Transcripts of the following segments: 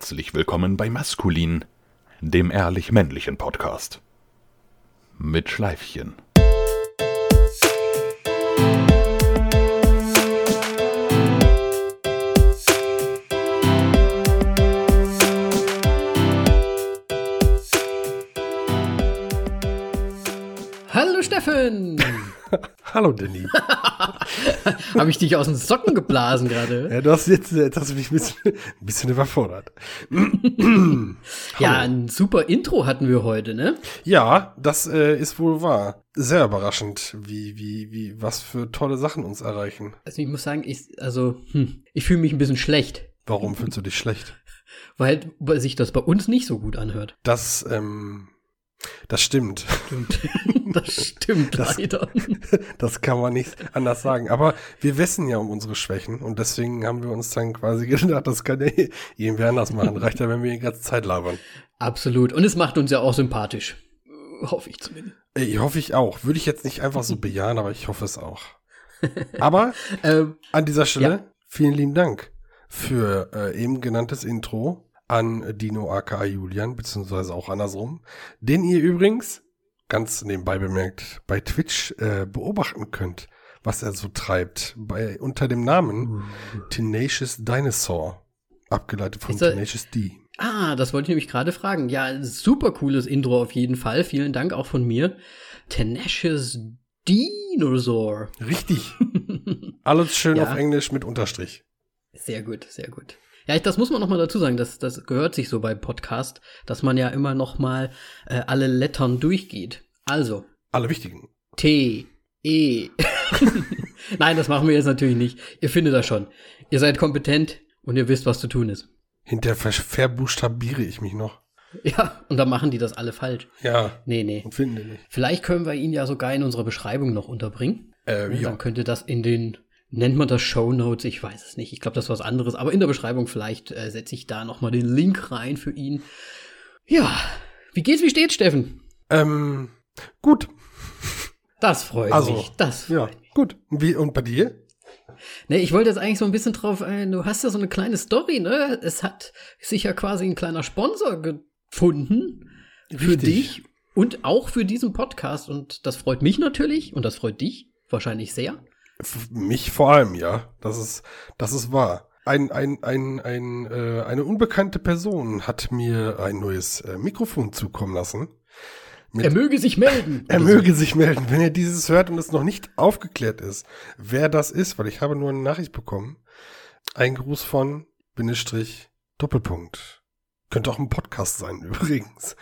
Herzlich willkommen bei Maskulin, dem ehrlich-männlichen Podcast. Mit Schleifchen. Hallo Steffen! Hallo Danny. Habe ich dich aus den Socken geblasen gerade? Ja, du hast jetzt, jetzt hast du mich ein bisschen, ein bisschen überfordert. ja, ein super Intro hatten wir heute, ne? Ja, das äh, ist wohl wahr. Sehr überraschend, wie, wie, wie, was für tolle Sachen uns erreichen. Also ich muss sagen, ich, also, hm, ich fühle mich ein bisschen schlecht. Warum fühlst du dich schlecht? Weil, weil sich das bei uns nicht so gut anhört. Das, ähm, das stimmt. Stimmt. Das stimmt Das- leider. Das kann man nicht anders sagen. Aber wir wissen ja um unsere Schwächen und deswegen haben wir uns dann quasi gedacht, das kann ja irgendwer anders machen. Reicht ja, wenn wir die ganze Zeit labern. Absolut. Und es macht uns ja auch sympathisch. Hoffe ich zumindest. Äh, Ich hoffe ich auch. Würde ich jetzt nicht einfach so bejahen, aber ich hoffe es auch. Aber Ähm, An dieser Stelle Ja. vielen lieben Dank für äh, eben genanntes Intro an Dino aka Julian, beziehungsweise auch andersrum, den ihr übrigens, ganz nebenbei bemerkt, bei Twitch äh, beobachten könnt, was er so treibt, bei, unter dem Namen Tenacious Dinosaur, abgeleitet von er- Tenacious D. ah, das wollte ich nämlich gerade fragen. Ja, super cooles Intro auf jeden Fall. Vielen Dank auch von mir. Tenacious Dinosaur. Richtig, alles schön Ja. auf Englisch mit Unterstrich. Sehr gut, sehr gut. Ja, ich, das muss man noch mal dazu sagen, das, das gehört sich so beim Podcast, dass man ja immer noch mal äh, alle Lettern durchgeht. Also, Alle wichtigen. T, E. Nein, das machen wir jetzt natürlich nicht. Ihr findet das schon. Ihr seid kompetent und ihr wisst, was zu tun ist. Hinterher ver verbuchstabiere ich mich noch. Ja, und dann machen die das alle falsch. Ja, Nee, nee. und finde nicht. Vielleicht können wir ihn ja sogar in unserer Beschreibung noch unterbringen. Äh, ja. Dann könnte das in den, nennt man das Show Notes? Ich weiß es nicht. Ich glaube, das ist was anderes. Aber in der Beschreibung vielleicht äh, setze ich da noch mal den Link rein für ihn. Ja, wie geht's, wie steht's, Steffen? Ähm, gut. Das freut Also, mich. Das Ja, freut mich. gut. Wie, und bei dir? Ne, ich wollte jetzt eigentlich so ein bisschen drauf, äh, du hast ja so eine kleine Story, ne? Es hat sich ja quasi ein kleiner Sponsor gefunden für Richtig. dich und auch für diesen Podcast. Und das freut mich natürlich und das freut dich wahrscheinlich sehr. Mich vor allem, ja. Das ist, das ist wahr. Ein, ein, ein, ein, äh, eine unbekannte Person hat mir ein neues äh, Mikrofon zukommen lassen. Er möge sich melden. Er möge sich melden, wenn er dieses hört und es noch nicht aufgeklärt ist, wer das ist, weil ich habe nur eine Nachricht bekommen. Ein Gruß von Bindestrich Doppelpunkt. Könnte auch ein Podcast sein, übrigens.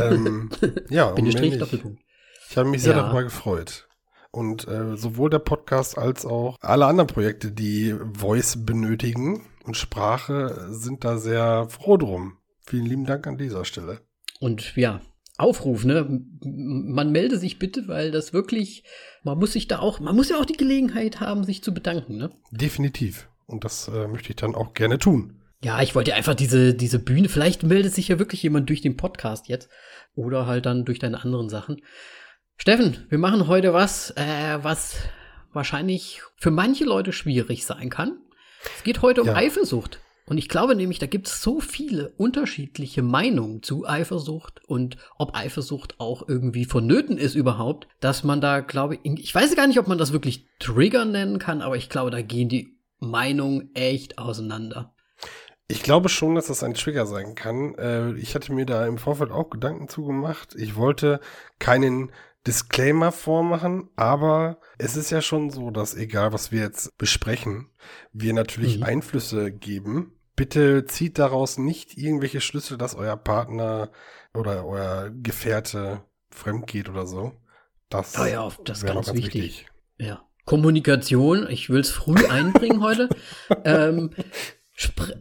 ähm, ja, Bindestrich. Doppelpunkt. Ich habe mich sehr Ja. darüber gefreut. Und äh, sowohl der Podcast als auch alle anderen Projekte, die Voice benötigen und Sprache, sind da sehr froh drum. Vielen lieben Dank an dieser Stelle. Und ja, Aufruf, ne? Man melde sich bitte, weil das wirklich, man muss sich da auch, man muss ja auch die Gelegenheit haben, sich zu bedanken, ne? Definitiv. Und das äh, möchte ich dann auch gerne tun. Ja, ich wollte einfach diese, diese Bühne, vielleicht meldet sich ja wirklich jemand durch den Podcast jetzt oder halt dann durch deine anderen Sachen. Steffen, wir machen heute was, äh, was wahrscheinlich für manche Leute schwierig sein kann. Es geht heute um Ja. Eifersucht. Und ich glaube nämlich, da gibt es so viele unterschiedliche Meinungen zu Eifersucht und ob Eifersucht auch irgendwie vonnöten ist überhaupt, dass man da, glaube ich, ich weiß gar nicht, ob man das wirklich Trigger nennen kann, aber ich glaube, da gehen die Meinungen echt auseinander. Ich glaube schon, dass das ein Trigger sein kann. Äh, ich hatte mir da im Vorfeld auch Gedanken zugemacht. Ich wollte keinen Disclaimer vormachen, aber es ist ja schon so, dass egal was wir jetzt besprechen, wir natürlich Mhm. Einflüsse geben. Bitte zieht daraus nicht irgendwelche Schlüsse, dass euer Partner oder euer Gefährte fremd geht oder so. Das, Ah ja, das ist noch ganz wichtig. Ja. Kommunikation, ich will es früh einbringen heute. ähm,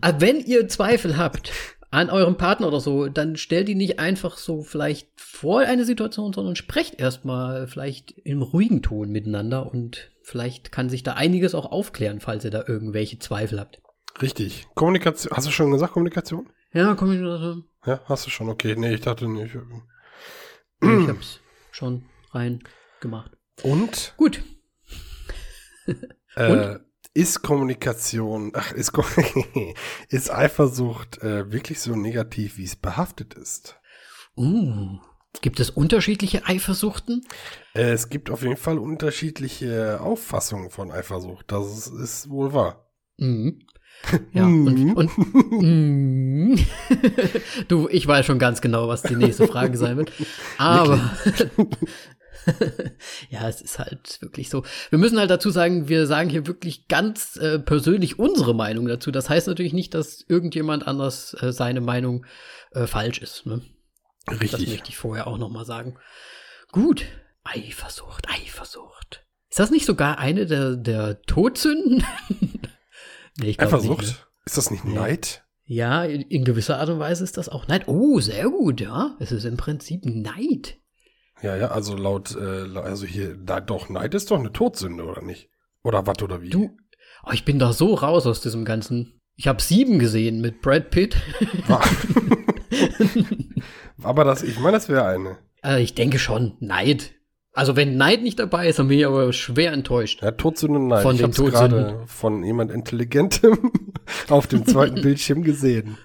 äh, wenn ihr Zweifel habt an eurem Partner oder so, dann stellt die nicht einfach so vielleicht vor eine Situation, sondern sprecht erstmal vielleicht im ruhigen Ton miteinander und vielleicht kann sich da einiges auch aufklären, falls ihr da irgendwelche Zweifel habt. Richtig. Kommunikation. Hast du schon gesagt Kommunikation? Ja, Kommunikation. Ja, hast du schon. Okay, nee, ich dachte nicht. Ich hab's schon rein gemacht. Und Gut. Äh, ist Kommunikation, ach, ist, ist Eifersucht äh, wirklich so negativ, wie es behaftet ist? Uh, gibt es unterschiedliche Eifersuchten? Äh, es gibt auf jeden Fall unterschiedliche Auffassungen von Eifersucht. Das ist, ist wohl wahr. Mhm. Ja, Mhm. und, und mhm. du, ich weiß schon ganz genau, was die nächste Frage sein wird. Aber ja, es ist halt wirklich so. Wir müssen halt dazu sagen, wir sagen hier wirklich ganz äh, persönlich unsere Meinung dazu. Das heißt natürlich nicht, dass irgendjemand anders äh, seine Meinung äh, falsch ist. Ne? Das Richtig. möchte ich vorher auch noch mal sagen. Gut, Eifersucht, Eifersucht. Ist das nicht sogar eine der, der Todsünden? nee, glaub nicht, ne? Eifersucht? Ist das nicht Neid? Ja, in, in gewisser Art und Weise ist das auch Neid. Oh, sehr gut, ja. Es ist im Prinzip Neid. Ja, ja, also laut, äh, also hier, da, doch, Neid ist doch eine Todsünde, oder nicht? Oder was oder wie? Du, oh, ich bin da so raus aus diesem Ganzen. Ich habe sieben gesehen mit Brad Pitt. Aber das, ich meine, das wäre eine. äh, ich denke schon, Neid. Also wenn Neid nicht dabei ist, dann bin ich aber schwer enttäuscht. Ja, Todsünde, nein. Von ich hab's gerade von jemand Intelligentem auf dem zweiten Bildschirm gesehen.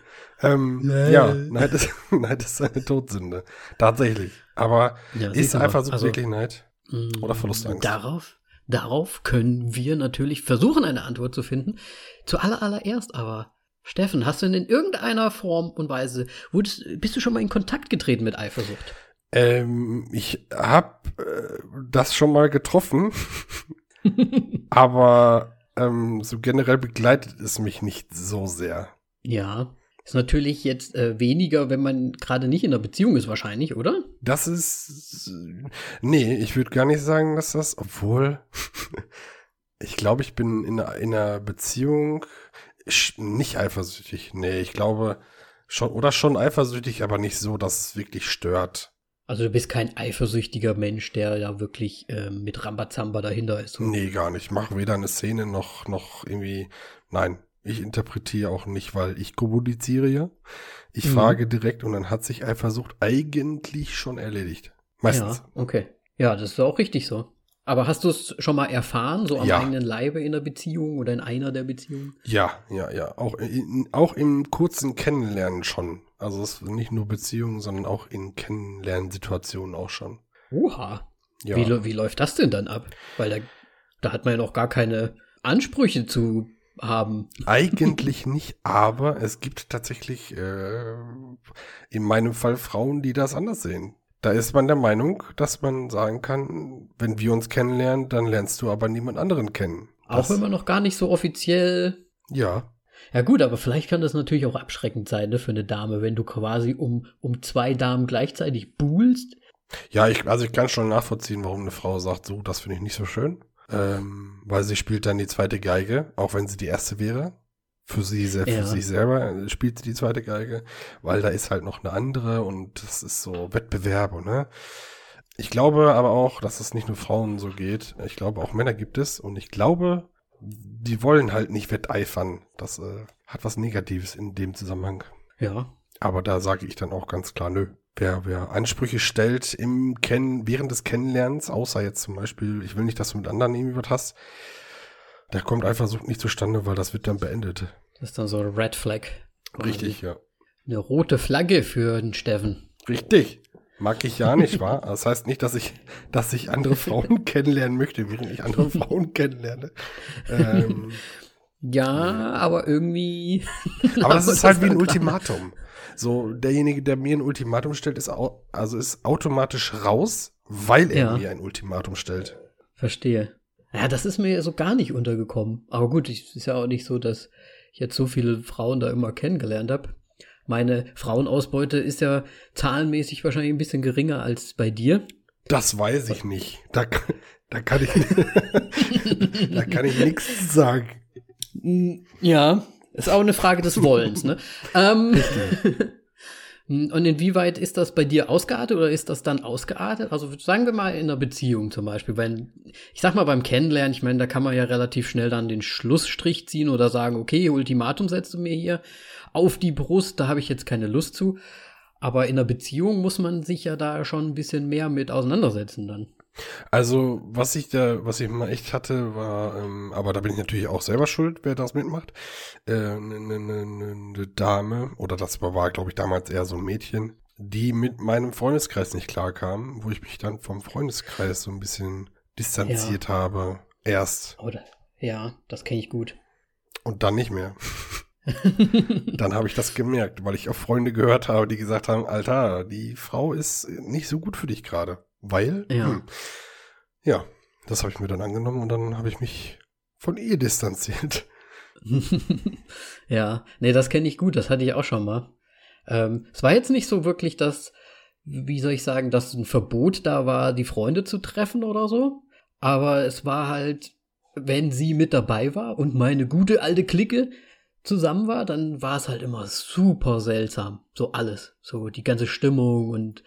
Ähm, ja, Neid ist, Neid ist eine Todsünde. Tatsächlich. Aber Ja, ist. Eifersucht Also, wirklich Neid? mm, Oder Verlustangst? Darauf, darauf können wir natürlich versuchen, eine Antwort zu finden. Zu aller, allererst aber, Steffen, hast du denn in irgendeiner Form und Weise, wurdest, bist du schon mal in Kontakt getreten mit Eifersucht? Ähm, ich hab äh, das schon mal getroffen, aber ähm, so generell begleitet es mich nicht so sehr. Ja, ist natürlich jetzt äh, weniger, wenn man gerade nicht in einer Beziehung ist, wahrscheinlich, oder? Das ist. Nee, ich würde gar nicht sagen, dass das, obwohl. ich glaube, ich bin in einer, in einer Beziehung nicht eifersüchtig. Nee, ich glaube schon, oder schon eifersüchtig, aber nicht so, dass es wirklich stört. Also du bist kein eifersüchtiger Mensch, der da wirklich äh, mit Rambazamba dahinter ist. Nee, gar nicht. Ich mache weder eine Szene noch, noch irgendwie. Nein, ich interpretiere auch nicht, weil ich kommuniziere ja. Ich Mhm. frage direkt und dann hat sich Eifersucht eigentlich schon erledigt. Meistens. Ja, okay. Ja, das ist auch richtig so. Aber hast du es schon mal erfahren, so am Ja. eigenen Leibe in der Beziehung oder in einer der Beziehungen? Ja, ja, ja. Auch, in, auch im kurzen Kennenlernen schon. Also es ist nicht nur Beziehungen, sondern auch in Kennenlernsituationen auch schon. Oha. Ja. Wie, wie läuft das denn dann ab? Weil da, da hat man ja noch gar keine Ansprüche zu haben. Eigentlich nicht, aber es gibt tatsächlich äh, in meinem Fall Frauen, die das anders sehen. Da ist man der Meinung, dass man sagen kann, wenn wir uns kennenlernen, dann lernst du aber niemand anderen kennen. Auch Das- wenn man noch gar nicht so offiziell. Ja, Ja gut, aber vielleicht kann das natürlich auch abschreckend sein, ne, für eine Dame, wenn du quasi um, um zwei Damen gleichzeitig buhlst. Ja, ich, also ich kann schon nachvollziehen, warum eine Frau sagt, so, das finde ich nicht so schön. Ähm, weil sie spielt dann die zweite Geige, auch wenn sie die erste wäre. Für sie, se- für Ja. sich selber äh, spielt sie die zweite Geige, weil da ist halt noch eine andere und das ist so Wettbewerb, ne? Ich glaube aber auch, dass es nicht nur Frauen so geht. Ich glaube, auch Männer gibt es und ich glaube, die wollen halt nicht wetteifern. Das äh, hat was Negatives in dem Zusammenhang. Ja. Aber da sage ich dann auch ganz klar, nö. Wer, wer Ansprüche stellt im Kennen, während des Kennenlernens, außer jetzt zum Beispiel, ich will nicht, dass du mit anderen irgendwie was hast, der kommt Eifersucht nicht zustande, weil das wird dann beendet. Das ist dann so ein Red Flag. Richtig, ja. Eine rote Flagge für den Steffen. Richtig. Mag ich ja nicht, wahr? Das heißt nicht, dass ich, dass ich andere Frauen kennenlernen möchte, während ich andere Frauen kennenlerne. Ähm, Ja, aber irgendwie. aber das ist halt wie ein Ultimatum. So, derjenige, der mir ein Ultimatum stellt, ist, au also ist automatisch raus, weil er Ja. mir ein Ultimatum stellt. Verstehe. Ja, das ist mir so gar nicht untergekommen. Aber gut, es ist ja auch nicht so, dass ich jetzt so viele Frauen da immer kennengelernt habe. Meine Frauenausbeute ist ja zahlenmäßig wahrscheinlich ein bisschen geringer als bei dir. Das weiß ich nicht. Da, da kann ich, da kann ich nichts sagen. Ja, ist auch eine Frage des Wollens, ne? ähm, und inwieweit ist das bei dir ausgeartet oder ist das dann ausgeartet? Also sagen wir mal in einer Beziehung zum Beispiel, wenn, ich sag mal beim Kennenlernen, ich meine, da kann man ja relativ schnell dann den Schlussstrich ziehen oder sagen, okay, Ultimatum setzt du mir hier auf die Brust, da habe ich jetzt keine Lust zu. Aber in einer Beziehung muss man sich ja da schon ein bisschen mehr mit auseinandersetzen dann. Also, was ich da, was ich mal echt hatte, war, ähm, aber da bin ich natürlich auch selber schuld, wer das mitmacht. Eine äh, ne, ne, ne, ne Dame, oder das war, war glaube ich, damals eher so ein Mädchen, die mit meinem Freundeskreis nicht klarkam, wo ich mich dann vom Freundeskreis so ein bisschen distanziert ja. habe. Erst. Oder, ja, das kenne ich gut. Und dann nicht mehr. dann habe ich das gemerkt, weil ich auch Freunde gehört habe, die gesagt haben, Alter, die Frau ist nicht so gut für dich gerade. Weil, ja, hm, ja das habe ich mir dann angenommen und dann habe ich mich von ihr distanziert. ja, nee, das kenne ich gut, das hatte ich auch schon mal. Ähm, es war jetzt nicht so wirklich das, wie soll ich sagen, dass ein Verbot da war, die Freunde zu treffen oder so. Aber es war halt, wenn sie mit dabei war und meine gute alte Clique zusammen war, dann war es halt immer super seltsam. So alles. So die ganze Stimmung und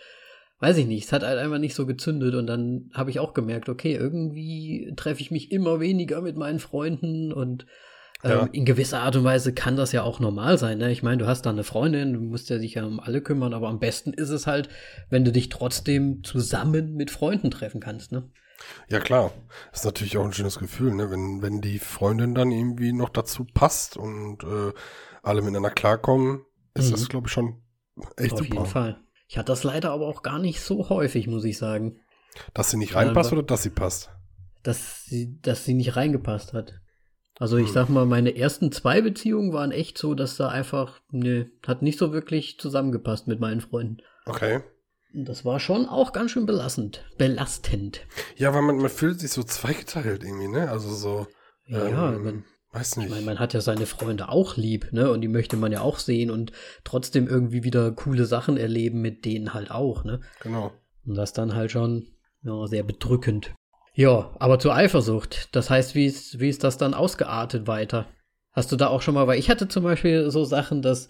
weiß ich nicht, es hat halt einfach nicht so gezündet und dann habe ich auch gemerkt, okay, irgendwie treffe ich mich immer weniger mit meinen Freunden und ja. Ähm, in gewisser Art und Weise kann das ja auch normal sein. Ne? Ich meine, du hast da eine Freundin, du musst ja dich ja um alle kümmern, aber am besten ist es halt, wenn du dich trotzdem zusammen mit Freunden treffen kannst. Ne? Ja, klar. Das ist natürlich auch ein schönes Gefühl, ne? wenn, wenn die Freundin dann irgendwie noch dazu passt und äh, alle miteinander klarkommen, ist mhm. das, glaube ich, schon echt Auf super. Auf jeden Fall. Ich hatte das leider aber auch gar nicht so häufig, muss ich sagen. Dass sie nicht reinpasst oder dass sie passt? Dass sie, dass sie nicht reingepasst hat. Also ich hm. sag mal, meine ersten zwei Beziehungen waren echt so, dass da einfach, ne, hat nicht so wirklich zusammengepasst mit meinen Freunden. Okay. Das war schon auch ganz schön belastend. Belastend. Ja, weil man, man fühlt sich so zweigeteilt irgendwie, ne? Also so. Ja, ähm, man, weiß nicht. Ich meine, man hat ja seine Freunde auch lieb, ne? Und die möchte man ja auch sehen und trotzdem irgendwie wieder coole Sachen erleben mit denen halt auch, ne? Genau. Und das dann halt schon ja, sehr bedrückend. Ja, aber zur Eifersucht. Das heißt, wie ist, wie ist das dann ausgeartet weiter? Hast du da auch schon mal, weil ich hatte zum Beispiel so Sachen, dass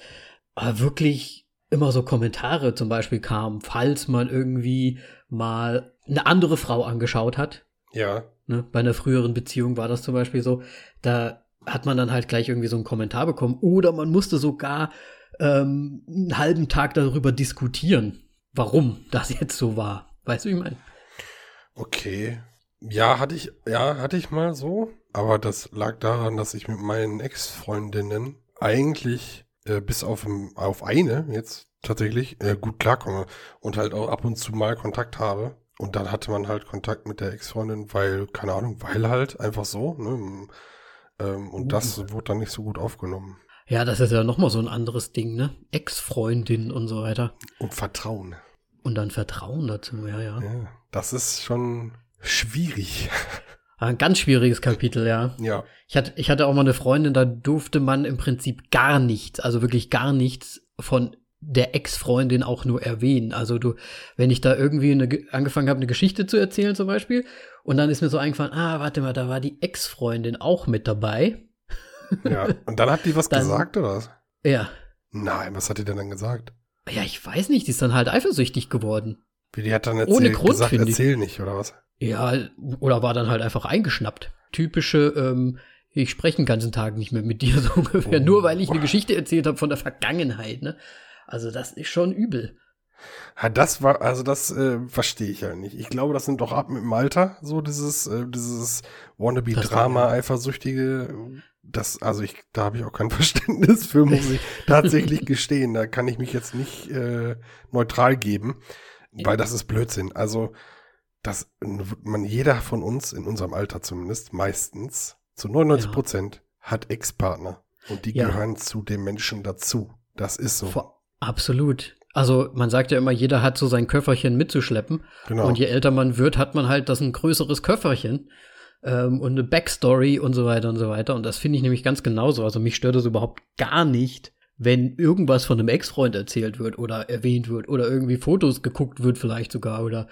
äh, wirklich immer so Kommentare zum Beispiel kamen, falls man irgendwie mal eine andere Frau angeschaut hat. Ja. Ne, bei einer früheren Beziehung war das zum Beispiel so, da hat man dann halt gleich irgendwie so einen Kommentar bekommen oder man musste sogar ähm, einen halben Tag darüber diskutieren, warum das jetzt so war. Weißt du, wie ich meine? Okay. Ja, hatte ich, ja, hatte ich mal so. Aber das lag daran, dass ich mit meinen Ex-Freundinnen eigentlich äh, bis auf, auf eine jetzt tatsächlich äh, gut klarkomme und halt auch ab und zu mal Kontakt habe. Und dann hatte man halt Kontakt mit der Ex-Freundin, weil, keine Ahnung, weil halt einfach so, ne? Ähm, und uh. das wurde dann nicht so gut aufgenommen. Ja, das ist ja nochmal so ein anderes Ding, ne? Ex-Freundin und so weiter. Und Vertrauen. Und dann Vertrauen dazu, ja, ja. Ja, das ist schon schwierig. Ein ganz schwieriges Kapitel, ja. Ja. Ich hatte, ich hatte auch mal eine Freundin, da durfte man im Prinzip gar nichts, also wirklich gar nichts von der Ex-Freundin auch nur erwähnen. Also du, wenn ich da irgendwie eine, angefangen habe, eine Geschichte zu erzählen zum Beispiel, und dann ist mir so eingefallen, ah, warte mal, da war die Ex-Freundin auch mit dabei. Ja, und dann hat die was dann, gesagt, oder was? Ja. Nein, was hat die denn dann gesagt? Ja, ich weiß nicht, die ist dann halt eifersüchtig geworden. Wie die hat dann erzählt, Ohne Grund, gesagt, erzähl nicht, oder was? Ja, oder war dann halt einfach eingeschnappt. Typische, ähm, ich spreche den ganzen Tag nicht mehr mit dir, so ungefähr. Oh. Nur weil ich eine Geschichte erzählt habe von der Vergangenheit, ne? Also, das ist schon übel. Ja, das war, also das äh, verstehe ich ja nicht. Ich glaube, das sind doch ab mit dem Alter, so dieses, äh, dieses Wannabe-Drama, eifersüchtige. Das, also ich, da habe ich auch kein Verständnis für, muss ich tatsächlich gestehen. Da kann ich mich jetzt nicht äh, neutral geben, weil das ist Blödsinn. Also dass man jeder von uns in unserem Alter zumindest meistens zu 99 Prozent ja. hat Ex-Partner und die ja. gehören zu dem Menschen dazu. Das ist so. Vor, absolut. Also man sagt ja immer, jeder hat so sein Köfferchen mitzuschleppen. Genau. Und je älter man wird, hat man halt das ein größeres Köfferchen ähm, und eine Backstory und so weiter und so weiter. Und das finde ich nämlich ganz genauso. Also mich stört das überhaupt gar nicht, wenn irgendwas von einem Ex-Freund erzählt wird oder erwähnt wird oder irgendwie Fotos geguckt wird vielleicht sogar oder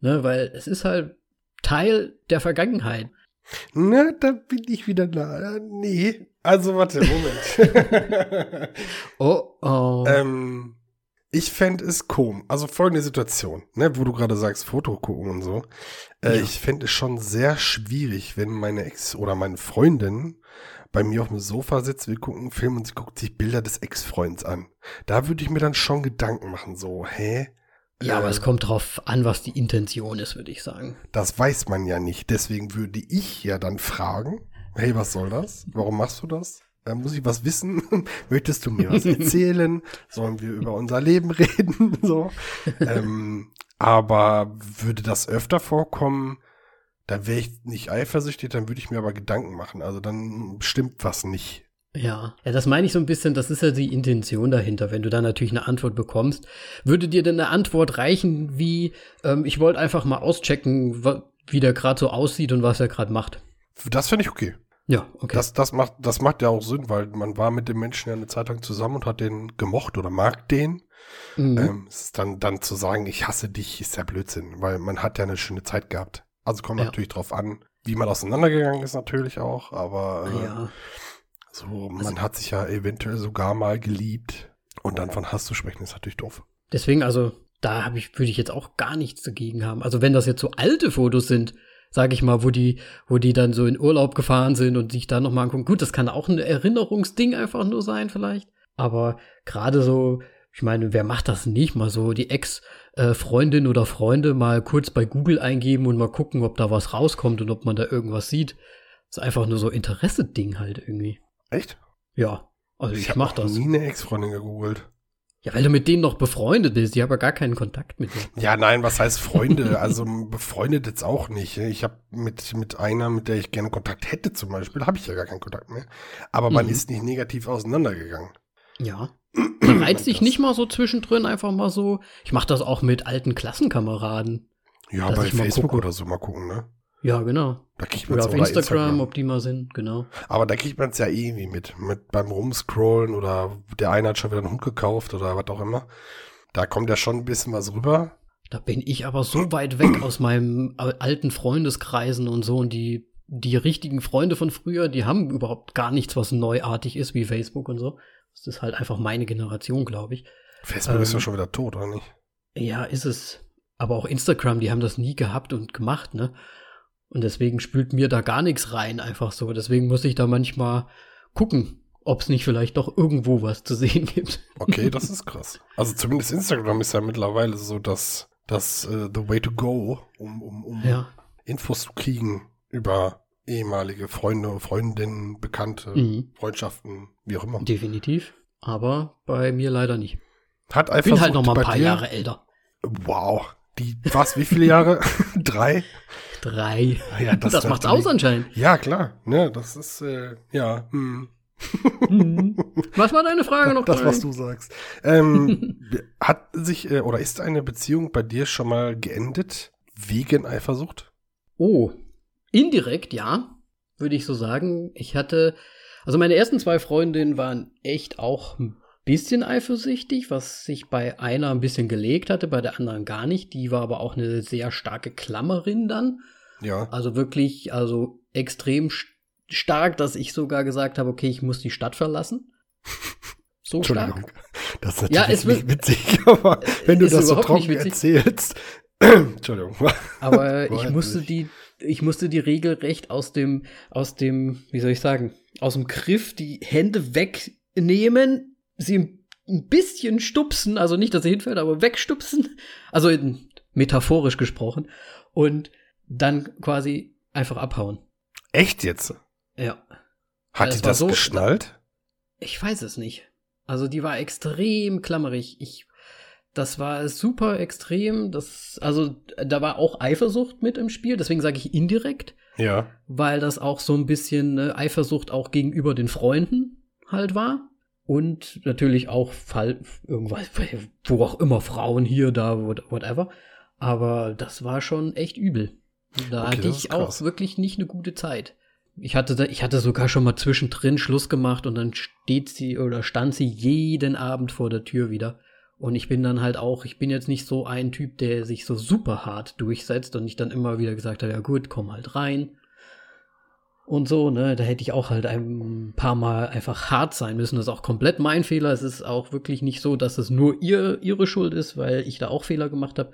Ne, weil es ist halt Teil der Vergangenheit. Na, da bin ich wieder da. Nee. Also, warte, Moment. oh, oh. Ähm, ich fände es komisch. Also folgende Situation, ne, wo du gerade sagst, Foto gucken und so. Äh, ja. Ich fände es schon sehr schwierig, wenn meine Ex oder meine Freundin bei mir auf dem Sofa sitzt, wir gucken einen Film und sie guckt sich Bilder des Ex-Freunds an. Da würde ich mir dann schon Gedanken machen, so, hä? Ja, aber Äh, es kommt drauf an, was die Intention ist, würde ich sagen. Das weiß man ja nicht. Deswegen würde ich ja dann fragen, hey, was soll das? Warum machst du das? Äh, muss ich was wissen? Möchtest du mir was erzählen? Sollen wir über unser Leben reden? so. ähm, aber würde das öfter vorkommen, dann wäre ich nicht eifersüchtig, dann würde ich mir aber Gedanken machen. Also dann stimmt was nicht. Ja, ja, das meine ich so ein bisschen, das ist ja die Intention dahinter. Wenn du dann natürlich eine Antwort bekommst, würde dir denn eine Antwort reichen, wie, ähm, ich wollte einfach mal auschecken, wie der gerade so aussieht und was er gerade macht. Das finde ich okay. Ja, okay. Das, das, macht, das macht ja auch Sinn, weil man war mit dem Menschen ja eine Zeit lang zusammen und hat den gemocht oder mag den. mhm. Ähm, dann, dann zu sagen, ich hasse dich, ist ja Blödsinn, weil man hat ja eine schöne Zeit gehabt. Also kommt Ja. natürlich drauf an, wie man auseinandergegangen ist natürlich auch, aber äh, ja. So, man hat sich ja eventuell sogar mal geliebt und dann von Hass zu sprechen, ist natürlich doof. Deswegen, also, da habe ich, würde ich jetzt auch gar nichts dagegen haben. Also, wenn das jetzt so alte Fotos sind, sage ich mal, wo die, wo die dann so in Urlaub gefahren sind und sich da nochmal angucken. Gut, das kann auch ein Erinnerungsding einfach nur sein, vielleicht. Aber gerade so, ich meine, wer macht das nicht? Mal so die Ex-Freundin oder Freunde mal kurz bei Google eingeben und mal gucken, ob da was rauskommt und ob man da irgendwas sieht. Das ist einfach nur so Interesse-Ding halt irgendwie. Echt? Ja. Also ich, hab mach das. nie eine Ex-Freundin gegoogelt. Ja, weil du mit denen noch befreundet bist. Die haben ja gar keinen Kontakt mit dir. Ja, nein, was heißt Freunde? also befreundet jetzt auch nicht. Ich habe mit, mit einer, mit der ich gerne Kontakt hätte zum Beispiel, habe ich ja gar keinen Kontakt mehr. Aber man Mhm. ist nicht negativ auseinandergegangen. Ja. Da reizt sich nicht mal so zwischendrin einfach mal so. Ich mache das auch mit alten Klassenkameraden. Ja, bei ich Facebook gucke. oder so mal gucken, ne? Ja, genau. Da kriegt Oder auf Instagram, ob die mal sind, genau. Aber da kriegt man es ja irgendwie mit. Mit beim Rumscrollen oder der eine hat schon wieder einen Hund gekauft oder was auch immer. Da kommt ja schon ein bisschen was rüber. Da bin ich aber so weit weg aus meinem alten Freundeskreisen und so. Und die, die richtigen Freunde von früher, die haben überhaupt gar nichts, was neuartig ist wie Facebook und so. Das ist halt einfach meine Generation, glaube ich. Facebook ist ja Ähm. schon wieder tot, oder nicht? Ja, ist es. Aber auch Instagram, die haben das nie gehabt und gemacht, ne? Und deswegen spült mir da gar nichts rein, einfach so. Deswegen muss ich da manchmal gucken, ob es nicht vielleicht doch irgendwo was zu sehen gibt. Okay, das ist krass. Also zumindest Instagram ist ja mittlerweile so das, das äh, the way to go, um, um, um Ja. Infos zu kriegen über ehemalige Freunde, Freundinnen, Bekannte, Mhm. Freundschaften, wie auch immer. Definitiv. Aber bei mir leider nicht. Hat Ich bin halt noch mal ein paar dir- Jahre älter. Wow. Die, was, wie viele Jahre? Drei? Drei. Ja, Das, das macht's aus anscheinend. Ja, klar. Ne, das ist, äh, ja, hm. Mhm. Was war deine Frage noch? das, Brian? was du sagst. Ähm, hat sich, äh, oder ist eine Beziehung bei dir schon mal geendet wegen Eifersucht? Oh, indirekt, ja, würde ich so sagen. Ich hatte, also meine ersten zwei Freundinnen waren echt auch ein bisschen eifersüchtig, was sich bei einer ein bisschen gelegt hatte, bei der anderen gar nicht. Die war aber auch eine sehr starke Klammerin dann. Ja. Also wirklich, also extrem st- stark, dass ich sogar gesagt habe, okay, ich muss die Stadt verlassen. So stark. Entschuldigung. Das ist Ja, natürlich es wird- nicht witzig, aber wenn du das so trocken erzählst. Entschuldigung. Aber ich musste die, ich musste die regelrecht aus dem, aus dem, wie soll ich sagen, aus dem Griff die Hände wegnehmen, sie ein bisschen stupsen, also nicht, dass sie hinfällt, aber wegstupsen, also in, metaphorisch gesprochen, und dann quasi einfach abhauen. Echt jetzt? Ja. Hat Das die das so- geschnallt? Ich weiß es nicht. Also die war extrem klammerig. Ich, das war super extrem. Das, also da war auch Eifersucht mit im Spiel. Deswegen sage ich indirekt, Ja. weil das auch so ein bisschen äh, Eifersucht auch gegenüber den Freunden halt war. Und natürlich auch Fall, irgendwas, wo auch immer Frauen hier, da, what- whatever. Aber das war schon echt übel. Da Okay, hatte ich auch krass. wirklich nicht eine gute Zeit. Ich hatte, da, ich hatte sogar schon mal zwischendrin Schluss gemacht und dann steht sie oder stand sie jeden Abend vor der Tür wieder. Und ich bin dann halt auch, ich bin jetzt nicht so ein Typ, der sich so super hart durchsetzt und ich dann immer wieder gesagt habe, ja gut, komm halt rein. Und so, ne, da hätte ich auch halt ein paar Mal einfach hart sein müssen. Das ist auch komplett mein Fehler. Es ist auch wirklich nicht so, dass es nur ihr, ihre Schuld ist, weil ich da auch Fehler gemacht habe.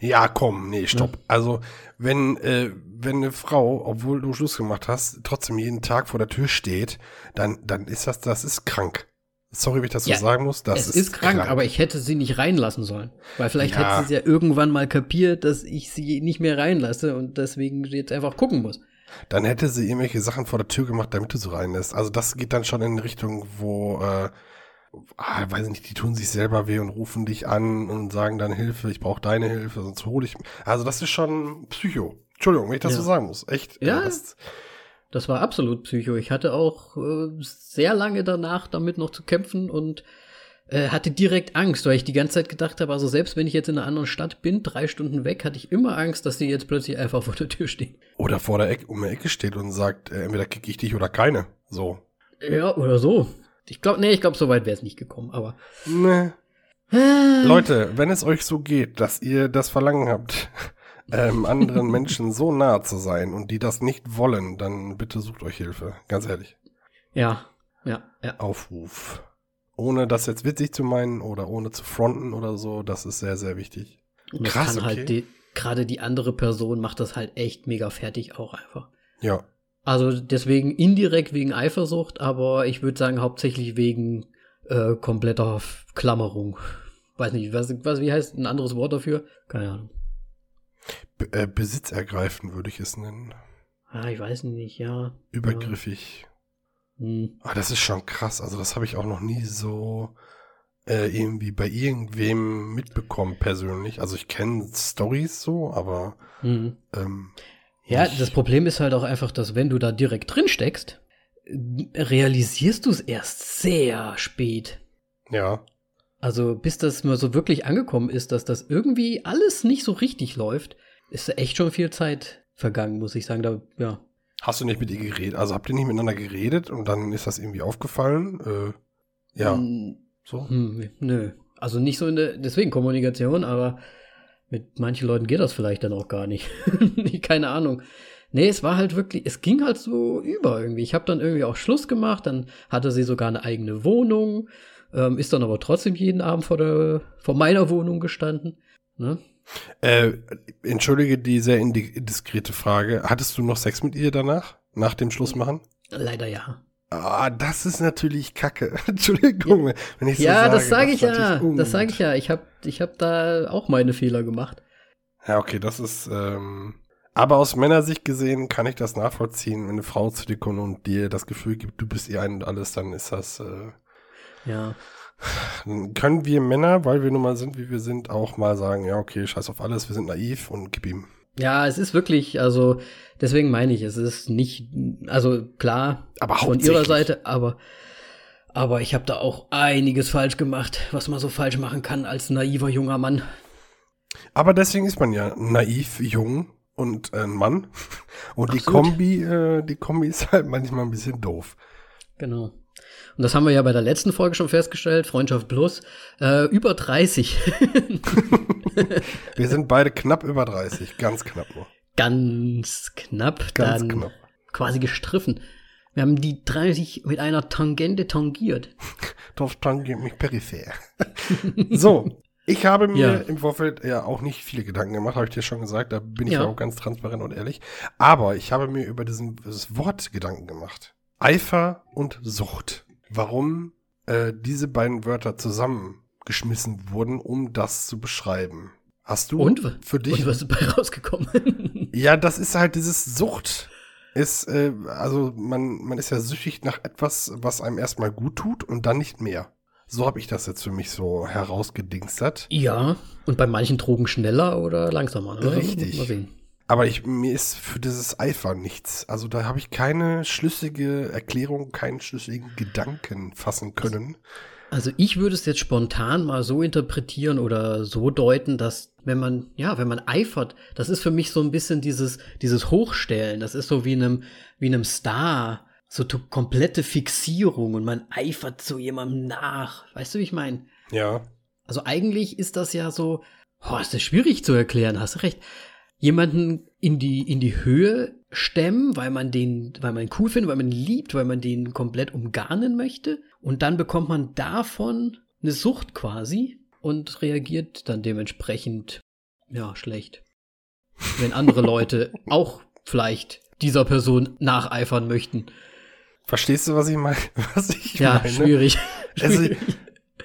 Ja, komm, nee, stopp. Also, wenn, äh, wenn eine Frau, obwohl du Schluss gemacht hast, trotzdem jeden Tag vor der Tür steht, dann, dann ist das, das ist krank. Sorry, wenn ich das so Ja, sagen muss. Das es ist, krank, aber ich hätte sie nicht reinlassen sollen. Weil vielleicht Ja. hätte sie es ja irgendwann mal kapiert, dass ich sie nicht mehr reinlasse und deswegen jetzt einfach gucken muss. Dann hätte sie irgendwelche Sachen vor der Tür gemacht, damit du so reinlässt. Also das geht dann schon in eine Richtung, wo, äh, ah, weiß ich nicht, die tun sich selber weh und rufen dich an und sagen dann Hilfe, ich brauche deine Hilfe, sonst hole ich. Also das ist schon Psycho. Entschuldigung, wenn ich das Ja. so sagen muss. Echt. Ja. äh, das, Das war absolut Psycho. Ich hatte auch äh, sehr lange danach damit noch zu kämpfen und äh, hatte direkt Angst, weil ich die ganze Zeit gedacht habe, also selbst wenn ich jetzt in einer anderen Stadt bin, drei Stunden weg, hatte ich immer Angst, dass die jetzt plötzlich einfach vor der Tür stehen. oder vor der Ecke, um die Ecke steht und sagt, äh, entweder kicke ich dich oder keine. So. Ja, oder so. Ich glaube, nee, ich glaube, so weit wäre es nicht gekommen, aber. Ne. Äh, Leute, wenn es euch so geht, dass ihr das Verlangen habt, ähm, anderen Menschen so nahe zu sein und die das nicht wollen, dann bitte sucht euch Hilfe. Ganz ehrlich. Ja, ja, ja. Aufruf. Ohne das jetzt witzig zu meinen oder ohne zu fronten oder so, das ist sehr, sehr wichtig. Und Krass, kann okay. halt die, gerade die andere Person macht das halt echt mega fertig auch einfach. Ja. Also deswegen indirekt wegen Eifersucht, aber ich würde sagen hauptsächlich wegen äh, kompletter Klammerung. Weiß nicht, was, was, wie heißt ein anderes Wort dafür? Keine Ahnung. Be äh, Besitz ergreifen würde ich es nennen. Ah, ich weiß nicht, ja. Übergriffig. Hm. Ah, das ist schon krass. Also das habe ich auch noch nie so äh, irgendwie bei irgendwem mitbekommen persönlich. Also ich kenne Stories so, aber Hm. ähm, Ja, das Problem ist halt auch einfach, dass wenn du da direkt drin steckst, realisierst du es erst sehr spät. ja. Also bis das mal so wirklich angekommen ist, dass das irgendwie alles nicht so richtig läuft, ist echt schon viel Zeit vergangen, muss ich sagen. Da, ja. Hast du nicht mit ihr geredet? Also habt ihr nicht miteinander geredet und dann ist das irgendwie aufgefallen? Äh, ja, Hm, so. Hm, nö. Also nicht so in der, deswegen Kommunikation, aber mit manchen Leuten geht das vielleicht dann auch gar nicht. Keine Ahnung. Nee, es war halt wirklich, es ging halt so über irgendwie. Ich habe dann irgendwie auch Schluss gemacht, dann hatte sie sogar eine eigene Wohnung, ähm, ist dann aber trotzdem jeden Abend vor, der, vor meiner Wohnung gestanden. Ne? Äh, entschuldige die sehr indi- indiskrete Frage. Hattest du noch Sex mit ihr danach? Nach dem Schlussmachen? Leider ja. Ah, das ist natürlich Kacke. Entschuldigung, wenn ich so ja, sage. das sage ich ist ja. Das sage ich ja. Ich habe ich hab da auch meine Fehler gemacht. Ja, okay, das ist, ähm, aber aus Männersicht gesehen kann ich das nachvollziehen. Wenn eine Frau zu dir kommt und dir das Gefühl gibt, du bist ihr ein und alles, dann ist das, äh, Ja. Können wir Männer, weil wir nun mal sind, wie wir sind, auch mal sagen, ja, okay, scheiß auf alles, wir sind naiv und gib ihm. Ja, es ist wirklich, also deswegen meine ich, es ist nicht, also klar, Aber von ihrer. Seite, aber aber ich habe da auch einiges falsch gemacht, was man so falsch machen kann als naiver junger Mann. Aber deswegen ist man ja naiv, jung und äh, ein Mann. Und die Absolut. Kombi, äh, die Kombi ist halt manchmal ein bisschen doof. Genau. Und das haben wir ja bei der letzten Folge schon festgestellt, Freundschaft Plus, äh, über 30. Wir sind beide knapp über 30, ganz knapp nur. Ganz knapp, Ganz dann knapp. quasi gestriffen. Wir haben die 30 mit einer Tangente tangiert. Dorf tangiert mich peripher. so, ich habe mir Ja. im Vorfeld ja auch nicht viele Gedanken gemacht, habe ich dir schon gesagt. Da bin ich Ja. auch ganz transparent und ehrlich. Aber ich habe mir über diesen, das Wort Gedanken gemacht. Eifer und Sucht. Warum äh, diese beiden Wörter zusammengeschmissen wurden, um das zu beschreiben. Hast du Und, für dich und was ist bei rausgekommen? Ja, das ist halt dieses Sucht. Ist, äh, also man, man ist ja süchtig nach etwas, was einem erstmal gut tut und dann nicht mehr. So habe ich das jetzt für mich so herausgedingstert. ja, und bei manchen Drogen schneller oder langsamer. Ne? Richtig. Mal sehen. Aber ich, mir ist für dieses Eifer nichts. Also da habe ich keine schlüssige Erklärung, keinen schlüssigen Gedanken fassen können. Also ich würde es jetzt spontan mal so interpretieren oder so deuten, dass wenn man, ja, wenn man eifert, das ist für mich so ein bisschen dieses, dieses Hochstellen. Das ist so wie einem, wie einem Star. So komplette Fixierung und man eifert so jemandem nach. Weißt du, wie ich meine? Ja. Also eigentlich ist das ja so, oh, ist das schwierig zu erklären, hast du recht. Jemanden in die, in die Höhe stemmen, weil man den, weil man ihn cool findet, weil man ihn liebt, weil man den komplett umgarnen möchte. Und dann bekommt man davon eine Sucht quasi und reagiert dann dementsprechend, ja, schlecht. Wenn andere Leute auch vielleicht dieser Person nacheifern möchten. Verstehst du, was ich meine? Was ich Ja, meine? schwierig. Also,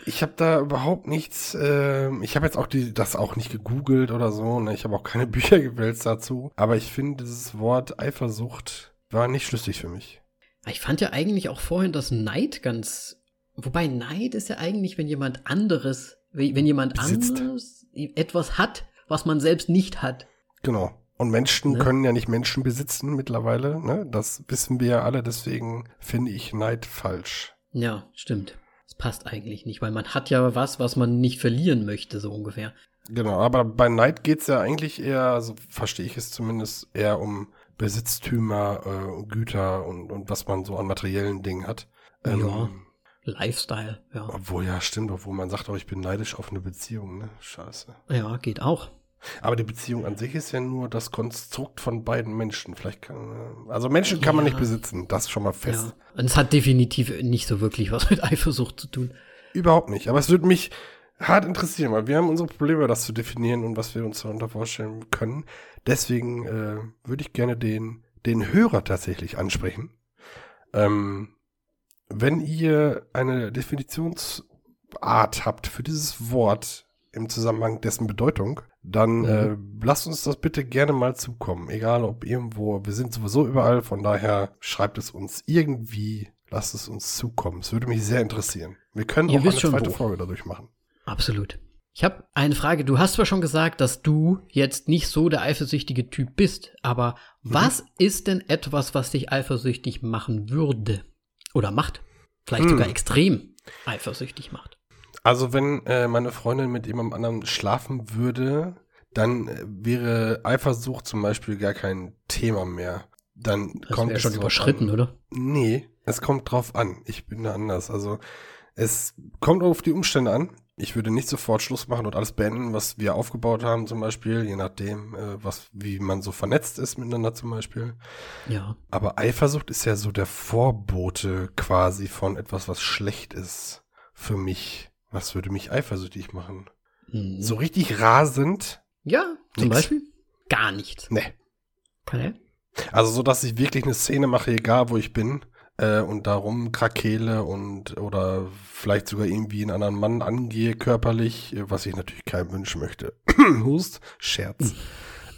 ich habe da überhaupt nichts, äh, ich habe jetzt auch die, das auch nicht gegoogelt oder so, ne? ich habe auch keine Bücher gewälzt dazu, aber ich finde, dieses Wort Eifersucht war nicht schlüssig für mich. Ich fand ja eigentlich auch vorhin das Neid ganz, wobei Neid ist ja eigentlich, wenn jemand anderes, wenn jemand Besitzt. anderes etwas hat, was man selbst nicht hat. Genau. Und Menschen Ne? können ja nicht Menschen besitzen mittlerweile, ne? Das wissen wir ja alle, deswegen finde ich Neid falsch. Ja, stimmt. Das passt eigentlich nicht, weil man hat ja was, was man nicht verlieren möchte, so ungefähr. Genau, aber bei Neid geht's ja eigentlich eher, so verstehe ich es zumindest, eher um Besitztümer, äh, Güter und, und was man so an materiellen Dingen hat. Ähm, Ja. Lifestyle, ja. Obwohl, ja, stimmt, obwohl man sagt auch, ich bin neidisch auf eine Beziehung, ne? Scheiße. Ja, geht auch. Aber die Beziehung an sich ist ja nur das Konstrukt von beiden Menschen. Vielleicht kann, also Menschen kann man Ja. nicht besitzen, das ist schon mal fest. Ja. Und es hat definitiv nicht so wirklich was mit Eifersucht zu tun. Überhaupt nicht. Aber es würde mich hart interessieren, weil wir haben unsere Probleme, das zu definieren und was wir uns darunter vorstellen können. Deswegen äh, würde ich gerne den, den Hörer tatsächlich ansprechen. Ähm, wenn ihr eine Definitionsart habt für dieses Wort im Zusammenhang dessen Bedeutung, dann Mhm. äh, lasst uns das bitte gerne mal zukommen. Egal ob irgendwo, wir sind sowieso überall, von daher schreibt es uns irgendwie, lasst es uns zukommen. Es würde mich sehr interessieren. Wir können Ihr auch eine zweite wo. Folge dadurch machen. Absolut. Ich habe eine Frage. Du hast zwar schon gesagt, dass du jetzt nicht so der eifersüchtige Typ bist, aber Mhm. was ist denn etwas, was dich eifersüchtig machen würde? Oder macht? Vielleicht Hm. sogar extrem eifersüchtig macht. Also wenn äh, meine Freundin mit jemandem anderen schlafen würde, dann äh, wäre Eifersucht zum Beispiel gar kein Thema mehr. Dann Das kommt es schon überschritten, an. oder? Nee, es kommt drauf an. Ich bin da anders. Also es kommt auf die Umstände an. Ich würde nicht sofort Schluss machen und alles beenden, was wir aufgebaut haben, zum Beispiel, je nachdem, äh, was, wie man so vernetzt ist miteinander zum Beispiel. Ja. Aber Eifersucht ist ja so der Vorbote quasi von etwas, was schlecht ist für mich. Was würde mich eifersüchtig machen? Hm. So richtig rasend? Ja, zum Nix. Beispiel? Gar nichts. Nee. Okay. Also so, dass ich wirklich eine Szene mache, egal wo ich bin, äh, und darum krakele und oder vielleicht sogar irgendwie einen anderen Mann angehe körperlich, äh, was ich natürlich keinem wünschen möchte. Hust, Scherz.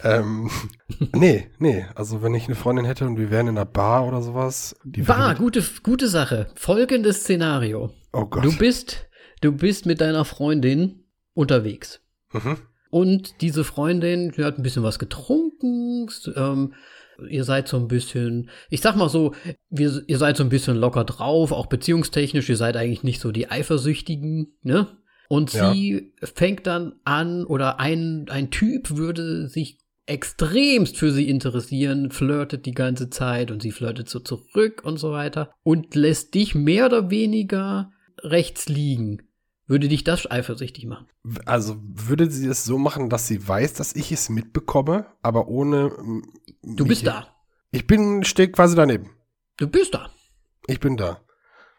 ähm, nee, nee. Also wenn ich eine Freundin hätte und wir wären in einer Bar oder sowas, würde- gute, gute Sache. Folgendes Szenario. Oh Gott. Du bist, du bist mit deiner Freundin unterwegs. mhm. Und diese Freundin, die hat ein bisschen was getrunken. Ähm, ihr seid so ein bisschen, ich sag mal so, wir, ihr seid so ein bisschen locker drauf, auch beziehungstechnisch. Ihr seid eigentlich nicht so die Eifersüchtigen, ne? Und Ja. sie fängt dann an, oder ein, ein Typ würde sich extremst für sie interessieren, flirtet die ganze Zeit und sie flirtet so zurück und so weiter und lässt dich mehr oder weniger rechts liegen. Würde dich das eifersüchtig machen? Also würde sie es so machen, dass sie weiß, dass ich es mitbekomme, aber ohne. m, Du mich- bist da. Ich bin, stehe quasi daneben. Du bist da. Ich bin da.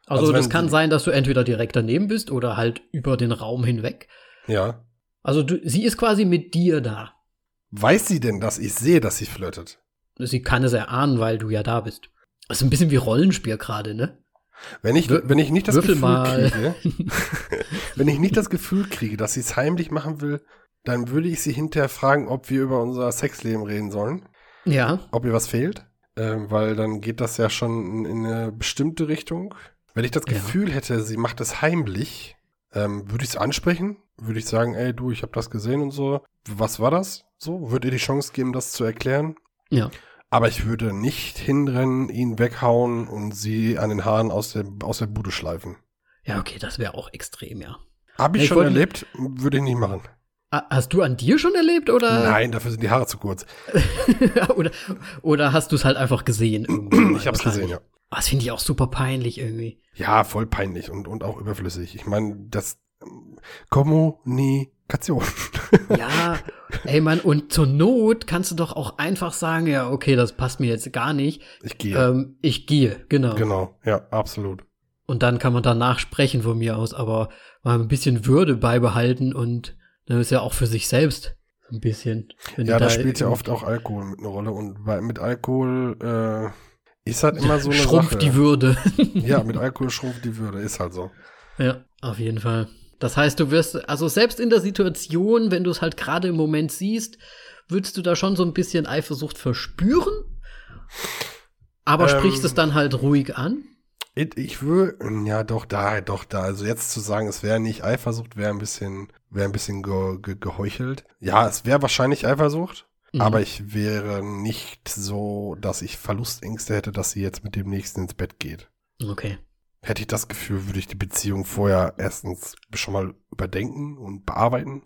Also, Also das kann sein, dass du entweder direkt daneben bist oder halt über den Raum hinweg. Ja. Also du, sie ist quasi mit dir da. Weiß sie denn, dass ich sehe, dass sie flirtet? Sie kann es erahnen, weil du ja da bist. Das ist ein bisschen wie Rollenspiel gerade, ne? Wenn ich, wenn ich nicht das würfel Gefühl mal. kriege, wenn ich nicht das Gefühl kriege, dass sie es heimlich machen will, dann würde ich sie hinterher fragen, ob wir über unser Sexleben reden sollen, Ja. ob ihr was fehlt, ähm, weil dann geht das ja schon in, in eine bestimmte Richtung. Wenn ich das Ja. Gefühl hätte, sie macht es heimlich, ähm, würde ich es ansprechen, würde ich sagen, ey du, ich habe das gesehen und so. Was war das? So, würde ihr die Chance geben, das zu erklären? Ja. Aber ich würde nicht hinrennen, ihn weghauen und sie an den Haaren aus der, aus der Bude schleifen. Ja, okay, das wäre auch extrem, ja. Habe ich, ich schon erlebt, würde ich nicht machen. Ah, Hast du an dir schon erlebt oder? Nein, dafür sind die Haare zu kurz. oder, oder hast du es halt einfach gesehen? Ich habe es gesehen, ja. Ah, Das finde ich auch super peinlich irgendwie. Ja, voll peinlich und, und auch überflüssig. Ich meine, das ähm, Kommunikation. Ja, ey Mann, und zur Not kannst du doch auch einfach sagen, ja, okay, das passt mir jetzt gar nicht. Ich gehe. Ähm, ich gehe, genau. Genau, ja, absolut. Und dann kann man danach sprechen von mir aus, aber mal ein bisschen Würde beibehalten und dann ist ja auch für sich selbst ein bisschen. Ja, du da spielt ja oft auch Alkohol mit eine Rolle und bei, mit Alkohol äh, ist halt immer so eine schrumpft Sache. die Würde. Ja, mit Alkohol schrumpft die Würde, ist halt so. Ja, auf jeden Fall. Das heißt, du wirst, also selbst in der Situation, wenn du es halt gerade im Moment siehst, würdest du da schon so ein bisschen Eifersucht verspüren, aber Ähm. sprichst es dann halt ruhig an. Ich, würde, ja, doch da, doch da. Also jetzt zu sagen, es wäre nicht Eifersucht, wäre ein bisschen, wäre ein bisschen ge, ge, geheuchelt. Ja, es wäre wahrscheinlich Eifersucht, Mhm. aber ich wäre nicht so, dass ich Verlustängste hätte, dass sie jetzt mit dem nächsten ins Bett geht. Okay. Hätte ich das Gefühl, würde ich die Beziehung vorher erstens schon mal überdenken und bearbeiten.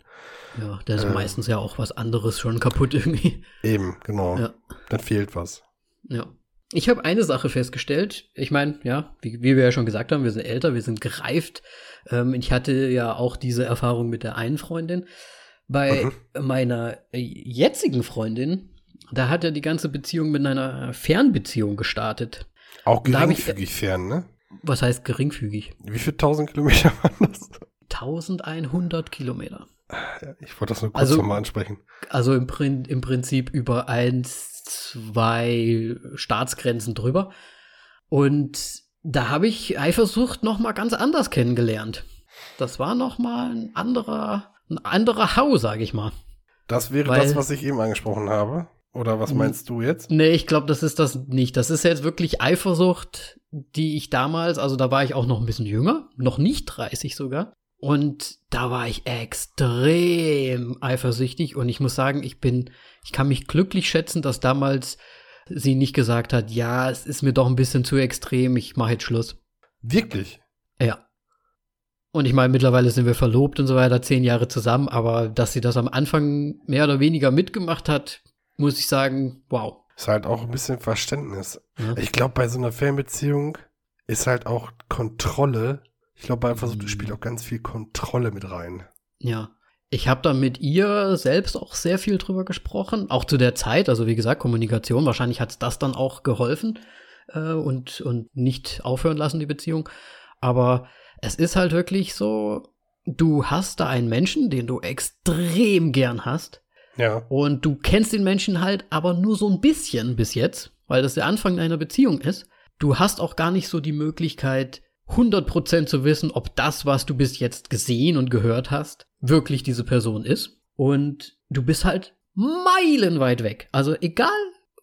Ja, da ist Äh. meistens ja auch was anderes schon kaputt irgendwie. Eben, genau. Ja. Dann fehlt was. Ja. Ich habe eine Sache festgestellt. Ich meine, ja, wie, wie wir ja schon gesagt haben, wir sind älter, wir sind gereift. Ähm, ich hatte ja auch diese Erfahrung mit der einen Freundin. Bei meiner äh, jetzigen Freundin, da hat ja die ganze Beziehung mit einer Fernbeziehung gestartet. Auch Da hab ich- geringfügig fern, ne? Was heißt geringfügig? Wie viel tausend Kilometer waren das? 1100 Kilometer. Ja, ich wollte das nur kurz Also- nochmal ansprechen. Also im, Prin im Prinzip über eins, zwei Staatsgrenzen drüber. Und da habe ich Eifersucht noch mal ganz anders kennengelernt. Das war noch mal ein anderer, ein anderer Hau, sage ich mal. Das wäre Weil- das, was ich eben angesprochen habe. Oder was meinst du jetzt? Nee, ich glaube, das ist das nicht. Das ist jetzt wirklich Eifersucht, die ich damals, also da war ich auch noch ein bisschen jünger, noch nicht 30 sogar. Und da war ich extrem eifersüchtig und ich muss sagen, ich bin, ich kann mich glücklich schätzen, dass damals sie nicht gesagt hat, ja, es ist mir doch ein bisschen zu extrem, ich mache jetzt Schluss. Wirklich? Ja. Und ich meine, mittlerweile sind wir verlobt und so weiter, zehn Jahre zusammen, aber dass sie das am Anfang mehr oder weniger mitgemacht hat, muss ich sagen, wow. Ist halt auch ein bisschen Verständnis. Ja. Ich glaube, bei so einer Fernbeziehung ist halt auch Kontrolle. Ich glaube, bei Eifersucht Mhm. spielt auch ganz viel Kontrolle mit rein. Ja. Ich habe da mit ihr selbst auch sehr viel drüber gesprochen, auch zu der Zeit, also wie gesagt, Kommunikation, wahrscheinlich hat's das dann auch geholfen äh, und, und nicht aufhören lassen, die Beziehung. Aber es ist halt wirklich so, du hast da einen Menschen, den du extrem gern hast Ja. und du kennst den Menschen halt aber nur so ein bisschen bis jetzt, weil das der Anfang einer Beziehung ist. Du hast auch gar nicht so die Möglichkeit, 100% zu wissen, ob das, was du bis jetzt gesehen und gehört hast, wirklich diese Person ist. Und du bist halt meilenweit weg. Also egal,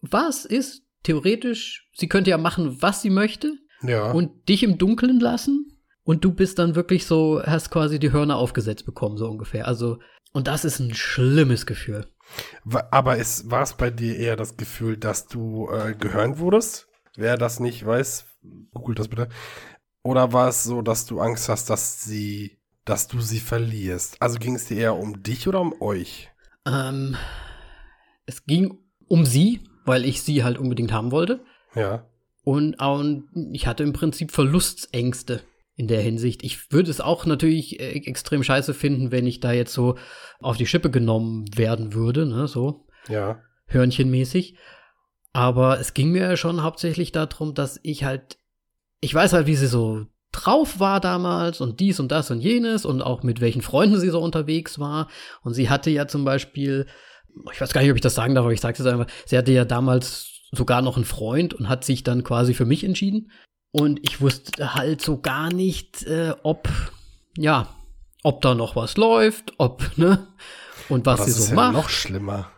was ist, theoretisch, sie könnte ja machen, was sie möchte Ja. und dich im Dunkeln lassen. Und du bist dann wirklich so, hast quasi die Hörner aufgesetzt bekommen, so ungefähr. Also, und das ist ein schlimmes Gefühl. Aber ist, war es bei dir eher das Gefühl, dass du äh, gehören wurdest? Wer das nicht weiß, googelt das bitte. Oder war es so, dass du Angst hast, dass sie, dass du sie verlierst? Also ging es dir eher um dich oder um euch? Ähm, es ging um sie, weil ich sie halt unbedingt haben wollte. Ja. Und, und ich hatte im Prinzip Verlustängste in der Hinsicht. Ich würde es auch natürlich äh, extrem scheiße finden, wenn ich da jetzt so auf die Schippe genommen werden würde, ne, so Ja. hörnchenmäßig. Aber es ging mir schon hauptsächlich darum, dass ich halt, ich weiß halt, wie sie so drauf war damals und dies und das und jenes und auch mit welchen Freunden sie so unterwegs war. Und sie hatte ja zum Beispiel, ich weiß gar nicht, ob ich das sagen darf, aber ich sage es jetzt einfach, sie hatte ja damals sogar noch einen Freund und hat sich dann quasi für mich entschieden. Und ich wusste halt so gar nicht, äh, ob, ja, ob da noch was läuft, ob, ne, und was sie so ja macht noch schlimmer.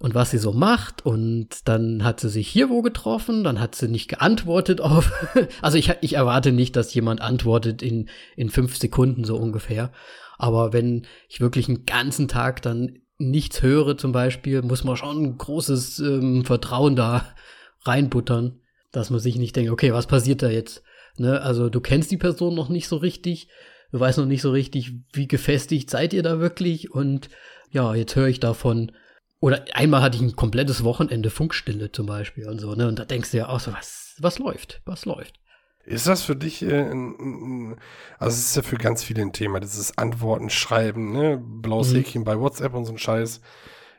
und was sie so macht. Und dann hat sie sich hier wo getroffen, dann hat sie nicht geantwortet auf. also ich, ich erwarte nicht, dass jemand antwortet in, in fünf Sekunden so ungefähr. Aber wenn ich wirklich einen ganzen Tag dann nichts höre zum Beispiel, muss man schon ein großes ähm, Vertrauen da reinbuttern, dass man sich nicht denkt, okay, was passiert da jetzt? Ne? Also du kennst die Person noch nicht so richtig, du weißt noch nicht so richtig, wie gefestigt seid ihr da wirklich und ja, jetzt höre ich davon, oder einmal hatte ich ein komplettes Wochenende Funkstille zum Beispiel und so, ne? Und da denkst du ja auch so, was, was läuft? Was läuft? Ist das für dich, äh, ein, ein, also es ist ja für ganz viele ein Thema, dieses Antworten, Schreiben, ne, blaues Mhm. Häkchen bei WhatsApp und so ein Scheiß.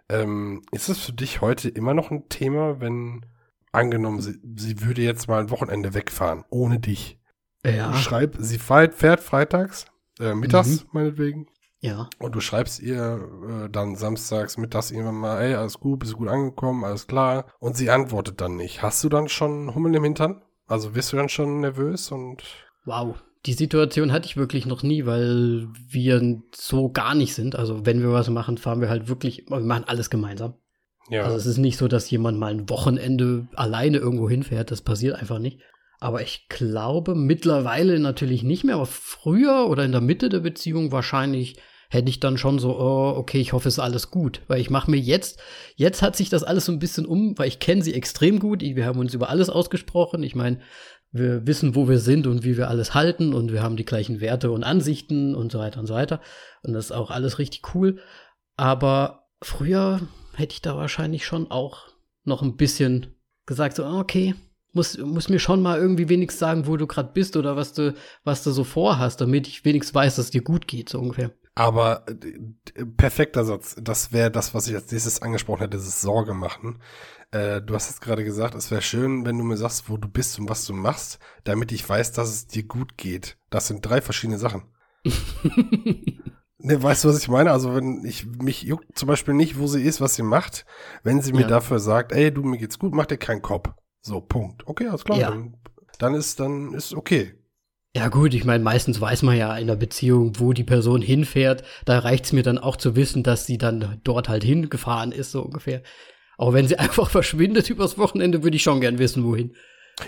Ähm, ist das für dich heute immer noch ein Thema, wenn angenommen, sie, sie würde jetzt mal ein Wochenende wegfahren, ohne dich? Ja. Du schreib, sie fährt, fährt freitags, äh, mittags Mhm. meinetwegen, Ja. und du schreibst ihr äh, dann samstags, mittags irgendwann mal, ey, alles gut, bist du gut angekommen, alles klar. Und sie antwortet dann nicht. Hast du dann schon Hummeln im Hintern? Also wirst du dann schon nervös und Wow. Die Situation hatte ich wirklich noch nie, weil wir so gar nicht sind. Also wenn wir was machen, fahren wir halt wirklich, wir machen alles gemeinsam. Ja. Also es ist nicht so, dass jemand mal ein Wochenende alleine irgendwo hinfährt. Das passiert einfach nicht. Aber ich glaube mittlerweile natürlich nicht mehr. Aber früher oder in der Mitte der Beziehung wahrscheinlich hätte ich dann schon so, oh, okay, ich hoffe, es ist alles gut. Weil ich mache mir jetzt, jetzt hat sich das alles so ein bisschen um, weil ich kenne sie extrem gut. Wir haben uns über alles ausgesprochen. Ich meine, wir wissen, wo wir sind und wie wir alles halten und wir haben die gleichen Werte und Ansichten und so weiter und so weiter. Und das ist auch alles richtig cool. Aber früher hätte ich da wahrscheinlich schon auch noch ein bisschen gesagt, so, okay, muss, muss mir schon mal irgendwie wenigstens sagen, wo du gerade bist oder was du, was du so vorhast, damit ich wenigstens weiß, dass es dir gut geht, so ungefähr. Aber äh, perfekter Satz. Das wäre das, was ich als nächstes angesprochen hätte, dieses Sorge machen. Äh, du hast jetzt gerade gesagt, es wäre schön, wenn du mir sagst, wo du bist und was du machst, damit ich weiß, dass es dir gut geht. Das sind drei verschiedene Sachen. ne, weißt du, was ich meine? Also, wenn ich mich juckt zum Beispiel nicht, wo sie ist, was sie macht, wenn sie mir Ja. dafür sagt, ey, du, mir geht's gut, mach dir keinen Kopf. So, Punkt. Okay, alles klar. Ja. Dann, dann ist, dann ist okay. Ja gut, ich meine, meistens weiß man ja in der Beziehung, wo die Person hinfährt. Da reicht's mir dann auch zu wissen, dass sie dann dort halt hingefahren ist, so ungefähr. Auch wenn sie einfach verschwindet übers Wochenende, würde ich schon gern wissen, wohin.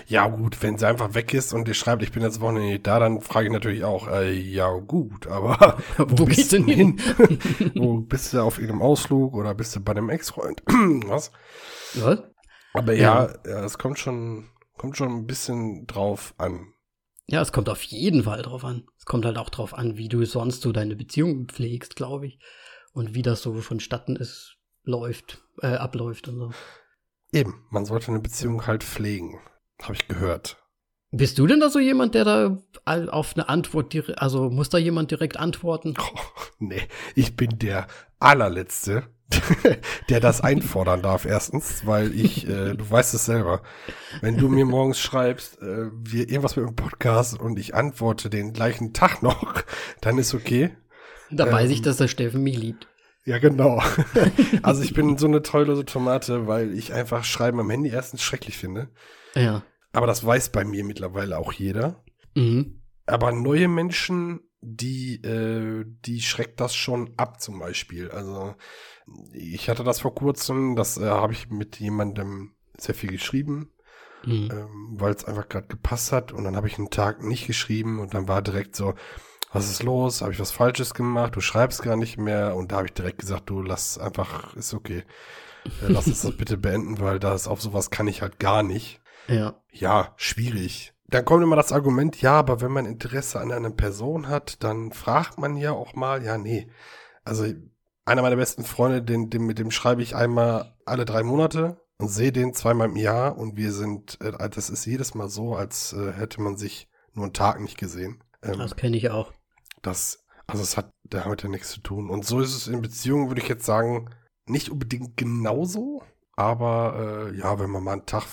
Ja, gut, wenn sie einfach weg ist und dir schreibt, ich bin jetzt Wochenende nicht da, dann frage ich natürlich auch, äh, ja, gut, aber Wo geht's denn hin? wo bist du auf irgendeinem Ausflug oder bist du bei einem Ex-Freund? Was? Was? Aber ja, ja, es kommt schon, kommt schon ein bisschen drauf an. Ja, es kommt auf jeden Fall drauf an. Es kommt halt auch drauf an, wie du sonst so deine Beziehung pflegst, glaube ich. Und wie das so vonstatten ist, läuft, äh, abläuft und so. Eben, man sollte eine Beziehung halt pflegen. Habe ich gehört. Bist du denn da so jemand, der da auf eine Antwort, also muss da jemand direkt antworten? Oh, nee, ich bin der allerletzte, der das einfordern darf, erstens, weil ich, äh, du weißt es selber, wenn du mir morgens schreibst, äh, wir irgendwas mit dem Podcast und ich antworte den gleichen Tag noch, dann ist okay. Da weiß Ähm. ich, dass der Steffen mich liebt. Ja, genau. also ich bin so eine tollose Tomate, weil ich einfach Schreiben am Handy erstens schrecklich finde. Ja. Aber das weiß bei mir mittlerweile auch jeder. Mhm. Aber neue Menschen, die, äh, die schreckt das schon ab zum Beispiel. Also ich hatte das vor kurzem, das äh, habe ich mit jemandem sehr viel geschrieben, Mhm. ähm, weil es einfach gerade gepasst hat. Und dann habe ich einen Tag nicht geschrieben und dann war direkt so, was ist los? Habe ich was Falsches gemacht? Du schreibst gar nicht mehr. Und da habe ich direkt gesagt, du lass einfach, ist okay. Äh, lass uns das bitte beenden, weil das auf sowas kann ich halt gar nicht. Ja. Ja, schwierig. Dann kommt immer das Argument, ja, aber wenn man Interesse an einer Person hat, dann fragt man ja auch mal, ja, nee. Also einer meiner besten Freunde, den, den, mit dem schreibe ich einmal alle drei Monate und sehe den zweimal im Jahr und wir sind, äh, das ist jedes Mal so, als äh, hätte man sich nur einen Tag nicht gesehen. Ähm, Das kenne ich auch. das, also es hat damit ja nichts zu tun. Und so ist es in Beziehungen, würde ich jetzt sagen, nicht unbedingt genauso. Aber äh, ja, wenn man mal einen Tag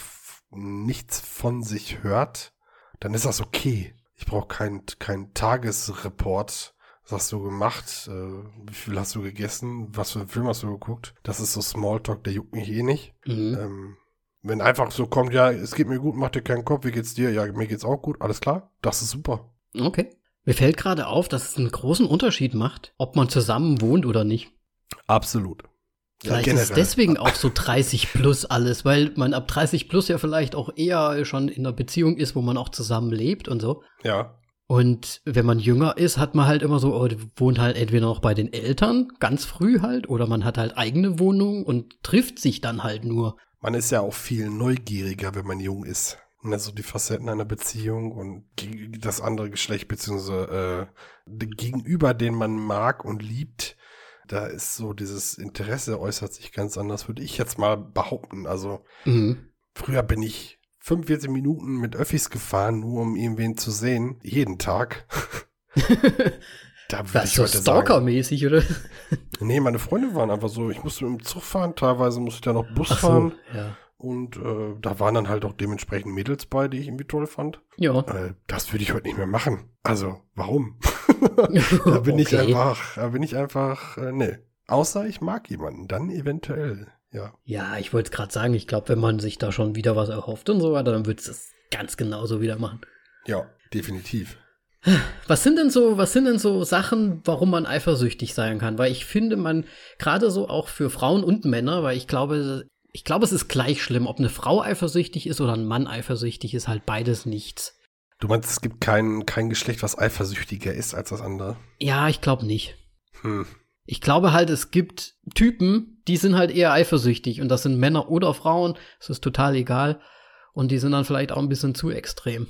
nichts von sich hört, dann ist das okay. Ich brauche keinen kein Tagesreport. Was hast du gemacht? Äh, wie viel hast du gegessen? Was für einen Film hast du geguckt? Das ist so Smalltalk, der juckt mich eh nicht. Mhm. Ähm, wenn einfach so kommt, ja, es geht mir gut, mach dir keinen Kopf, wie geht's dir? Ja, mir geht's auch gut, alles klar. Das ist super. Okay. Mir fällt gerade auf, dass es einen großen Unterschied macht, ob man zusammen wohnt oder nicht. Absolut. Vielleicht ist es deswegen auch so 30 plus alles, weil man ab 30 plus ja vielleicht auch eher schon in einer Beziehung ist, wo man auch zusammen lebt und so. Ja. Und wenn man jünger ist, hat man halt immer so, oh, wohnt halt entweder noch bei den Eltern, ganz früh halt, oder man hat halt eigene Wohnung und trifft sich dann halt nur. Man ist ja auch viel neugieriger, wenn man jung ist. Also die Facetten einer Beziehung und das andere Geschlecht, beziehungsweise äh, Gegenüber, den man mag und liebt, da ist so dieses Interesse äußert sich ganz anders, würde ich jetzt mal behaupten. Also Mhm. früher bin ich 45 Minuten mit Öffis gefahren, nur um irgendwen zu sehen, jeden Tag. da würde Das ist so Stalker-mäßig, oder? nee, meine Freunde waren einfach so, ich musste mit dem Zug fahren, teilweise musste ich ja noch Bus Ach fahren. so, ja. Und äh, da waren dann halt auch dementsprechend Mädels bei, die ich irgendwie toll fand. Ja. Äh, das würde ich heute nicht mehr machen. Also, warum? da bin ich Okay. einfach, da bin ich einfach, äh, nee. Außer ich mag jemanden, dann eventuell, ja. Ja, ich wollte es gerade sagen, ich glaube, wenn man sich da schon wieder was erhofft und so weiter, dann würdest du es ganz genauso wieder machen. Ja, definitiv. Was sind denn so, was sind denn so Sachen, warum man eifersüchtig sein kann? Weil ich finde, man, gerade so auch für Frauen und Männer, weil ich glaube, ich glaube, es ist gleich schlimm, ob eine Frau eifersüchtig ist oder ein Mann eifersüchtig ist, halt beides nichts. Du meinst, es gibt kein, kein Geschlecht, was eifersüchtiger ist als das andere? Ja, ich glaube nicht. Hm. Ich glaube halt, es gibt Typen, die sind halt eher eifersüchtig und das sind Männer oder Frauen, es ist total egal. Und die sind dann vielleicht auch ein bisschen zu extrem.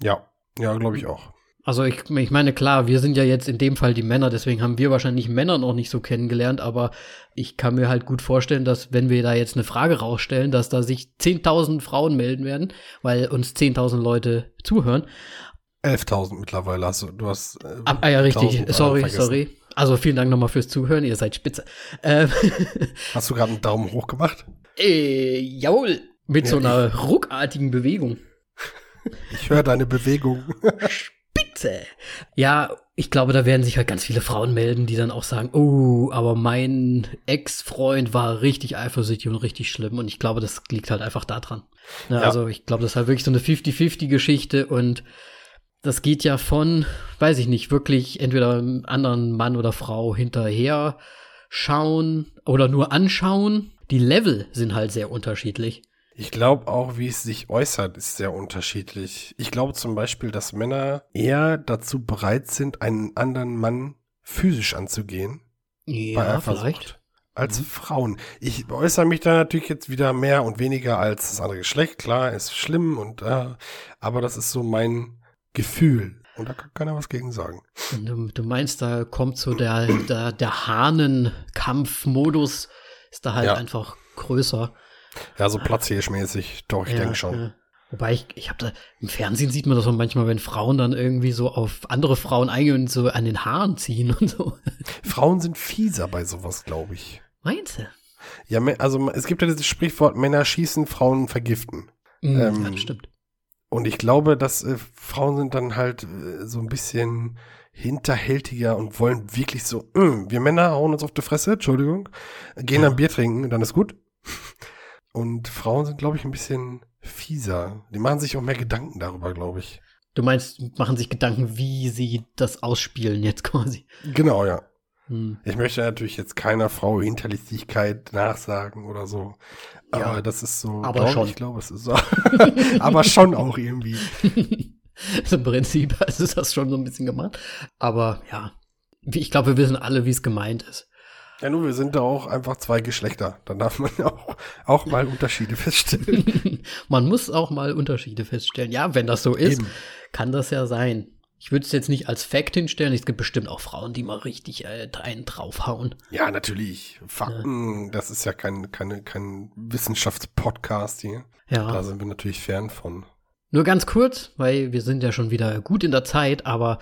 Ja, ja, glaube ich auch. Also ich, ich meine, klar, wir sind ja jetzt in dem Fall die Männer, deswegen haben wir wahrscheinlich Männer noch nicht so kennengelernt, aber ich kann mir halt gut vorstellen, dass wenn wir da jetzt eine Frage rausstellen, dass da sich 10.000 Frauen melden werden, weil uns 10.000 Leute zuhören. 11.000 mittlerweile hast du, du hast. Äh, ah, ja, richtig, sorry, vergessen. sorry. Also vielen Dank nochmal fürs Zuhören, ihr seid spitze. Ähm hast du gerade einen Daumen hoch gemacht? Äh, jawohl, mit ja, so einer ruckartigen Bewegung. Ich höre deine Bewegung. Spitze. Ja, ich glaube, da werden sich halt ganz viele Frauen melden, die dann auch sagen, oh, aber mein Ex-Freund war richtig eifersüchtig und richtig schlimm. Und ich glaube, das liegt halt einfach daran. Ne, ja. Also ich glaube, das ist halt wirklich so eine 50-50-Geschichte und das geht ja von, weiß ich nicht, wirklich entweder einem anderen Mann oder Frau hinterher schauen oder nur anschauen. Die Level sind halt sehr unterschiedlich. Ich glaube auch, wie es sich äußert, ist sehr unterschiedlich. Ich glaube zum Beispiel, dass Männer eher dazu bereit sind, einen anderen Mann physisch anzugehen. Ja, vielleicht. Als mhm. Frauen. Ich äußere mich da natürlich jetzt wieder mehr und weniger als das andere Geschlecht. Klar, ist schlimm und, äh, aber das ist so mein Gefühl. Und da kann keiner was gegen sagen. Du, du meinst, da kommt so der, der, der Hahnenkampfmodus, ist da halt ja. einfach größer. Ja, so platzhirschmäßig, doch, ich ja, denke schon. Ja. Wobei ich, ich habe da, im Fernsehen sieht man das auch manchmal, wenn Frauen dann irgendwie so auf andere Frauen eingehen und so an den Haaren ziehen und so. Frauen sind fieser bei sowas, glaube ich. Meinst du? Ja, also es gibt ja dieses Sprichwort, Männer schießen, Frauen vergiften. Mhm, ähm, ja, das stimmt. Und ich glaube, dass äh, Frauen sind dann halt äh, so ein bisschen hinterhältiger und wollen wirklich so, mm, wir Männer hauen uns auf die Fresse, Entschuldigung, gehen ja. dann Bier trinken, dann ist gut. Und Frauen sind, glaube ich, ein bisschen fieser. Die machen sich auch mehr Gedanken darüber, glaube ich. Du meinst, machen sich Gedanken, wie sie das ausspielen jetzt quasi. Genau, ja. Hm. Ich möchte natürlich jetzt keiner Frau Hinterlistigkeit nachsagen oder so. Aber ja, das ist so. Aber schon. Ich glaube, es ist so. aber schon auch irgendwie. also Im Prinzip ist das schon so ein bisschen gemacht. Aber ja, ich glaube, wir wissen alle, wie es gemeint ist. Ja, nur wir sind da auch einfach zwei Geschlechter. Dann darf man ja auch, auch mal Unterschiede feststellen. man muss auch mal Unterschiede feststellen. Ja, wenn das so ist, Eben. kann das ja sein. Ich würde es jetzt nicht als Fact hinstellen. Es gibt bestimmt auch Frauen, die mal richtig äh, einen draufhauen. Ja, natürlich. Fakten, ja. das ist ja kein, keine, kein Wissenschaftspodcast hier. Ja. Da sind wir natürlich fern von. Nur ganz kurz, weil wir sind ja schon wieder gut in der Zeit, aber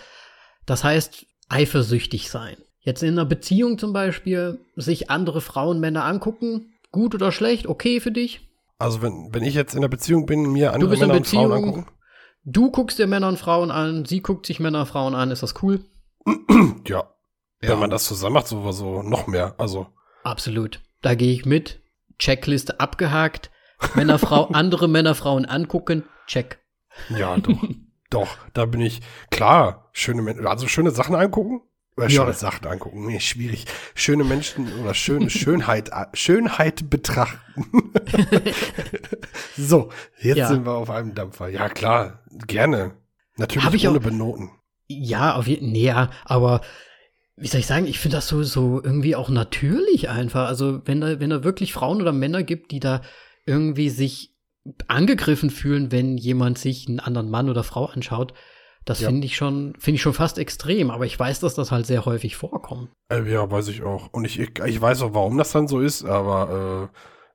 das heißt eifersüchtig sein. Jetzt in einer Beziehung zum Beispiel sich andere Frauen, Männer angucken, gut oder schlecht, okay für dich? Also wenn, wenn ich jetzt in einer Beziehung bin, mir andere Männer und Frauen angucken? Du guckst dir Männer und Frauen an, sie guckt sich Männer und Frauen an, ist das cool? ja. Wenn ja. man das zusammen macht, so noch mehr. Also. Absolut. Da gehe ich mit. Checkliste abgehakt. Männer, Frau, andere Männer, Frauen angucken. Check. Ja, doch. doch, da bin ich klar. Schöne, also schöne Sachen angucken. Oder schöne ja. Sachen angucken. Nee, schwierig. Schöne Menschen oder schöne Schönheit, Schönheit betrachten. so, jetzt ja. sind wir auf einem Dampfer. Ja, klar, gerne. Natürlich ich ohne auch, Benoten. Ja, auf jeden nee, ja, aber wie soll ich sagen, ich finde das so, so irgendwie auch natürlich einfach. Also, wenn da, wenn da wirklich Frauen oder Männer gibt, die da irgendwie sich angegriffen fühlen, wenn jemand sich einen anderen Mann oder Frau anschaut, das ja. finde ich schon, finde ich schon fast extrem, aber ich weiß, dass das halt sehr häufig vorkommt. Äh, ja, weiß ich auch. Und ich, ich, weiß auch, warum das dann so ist, aber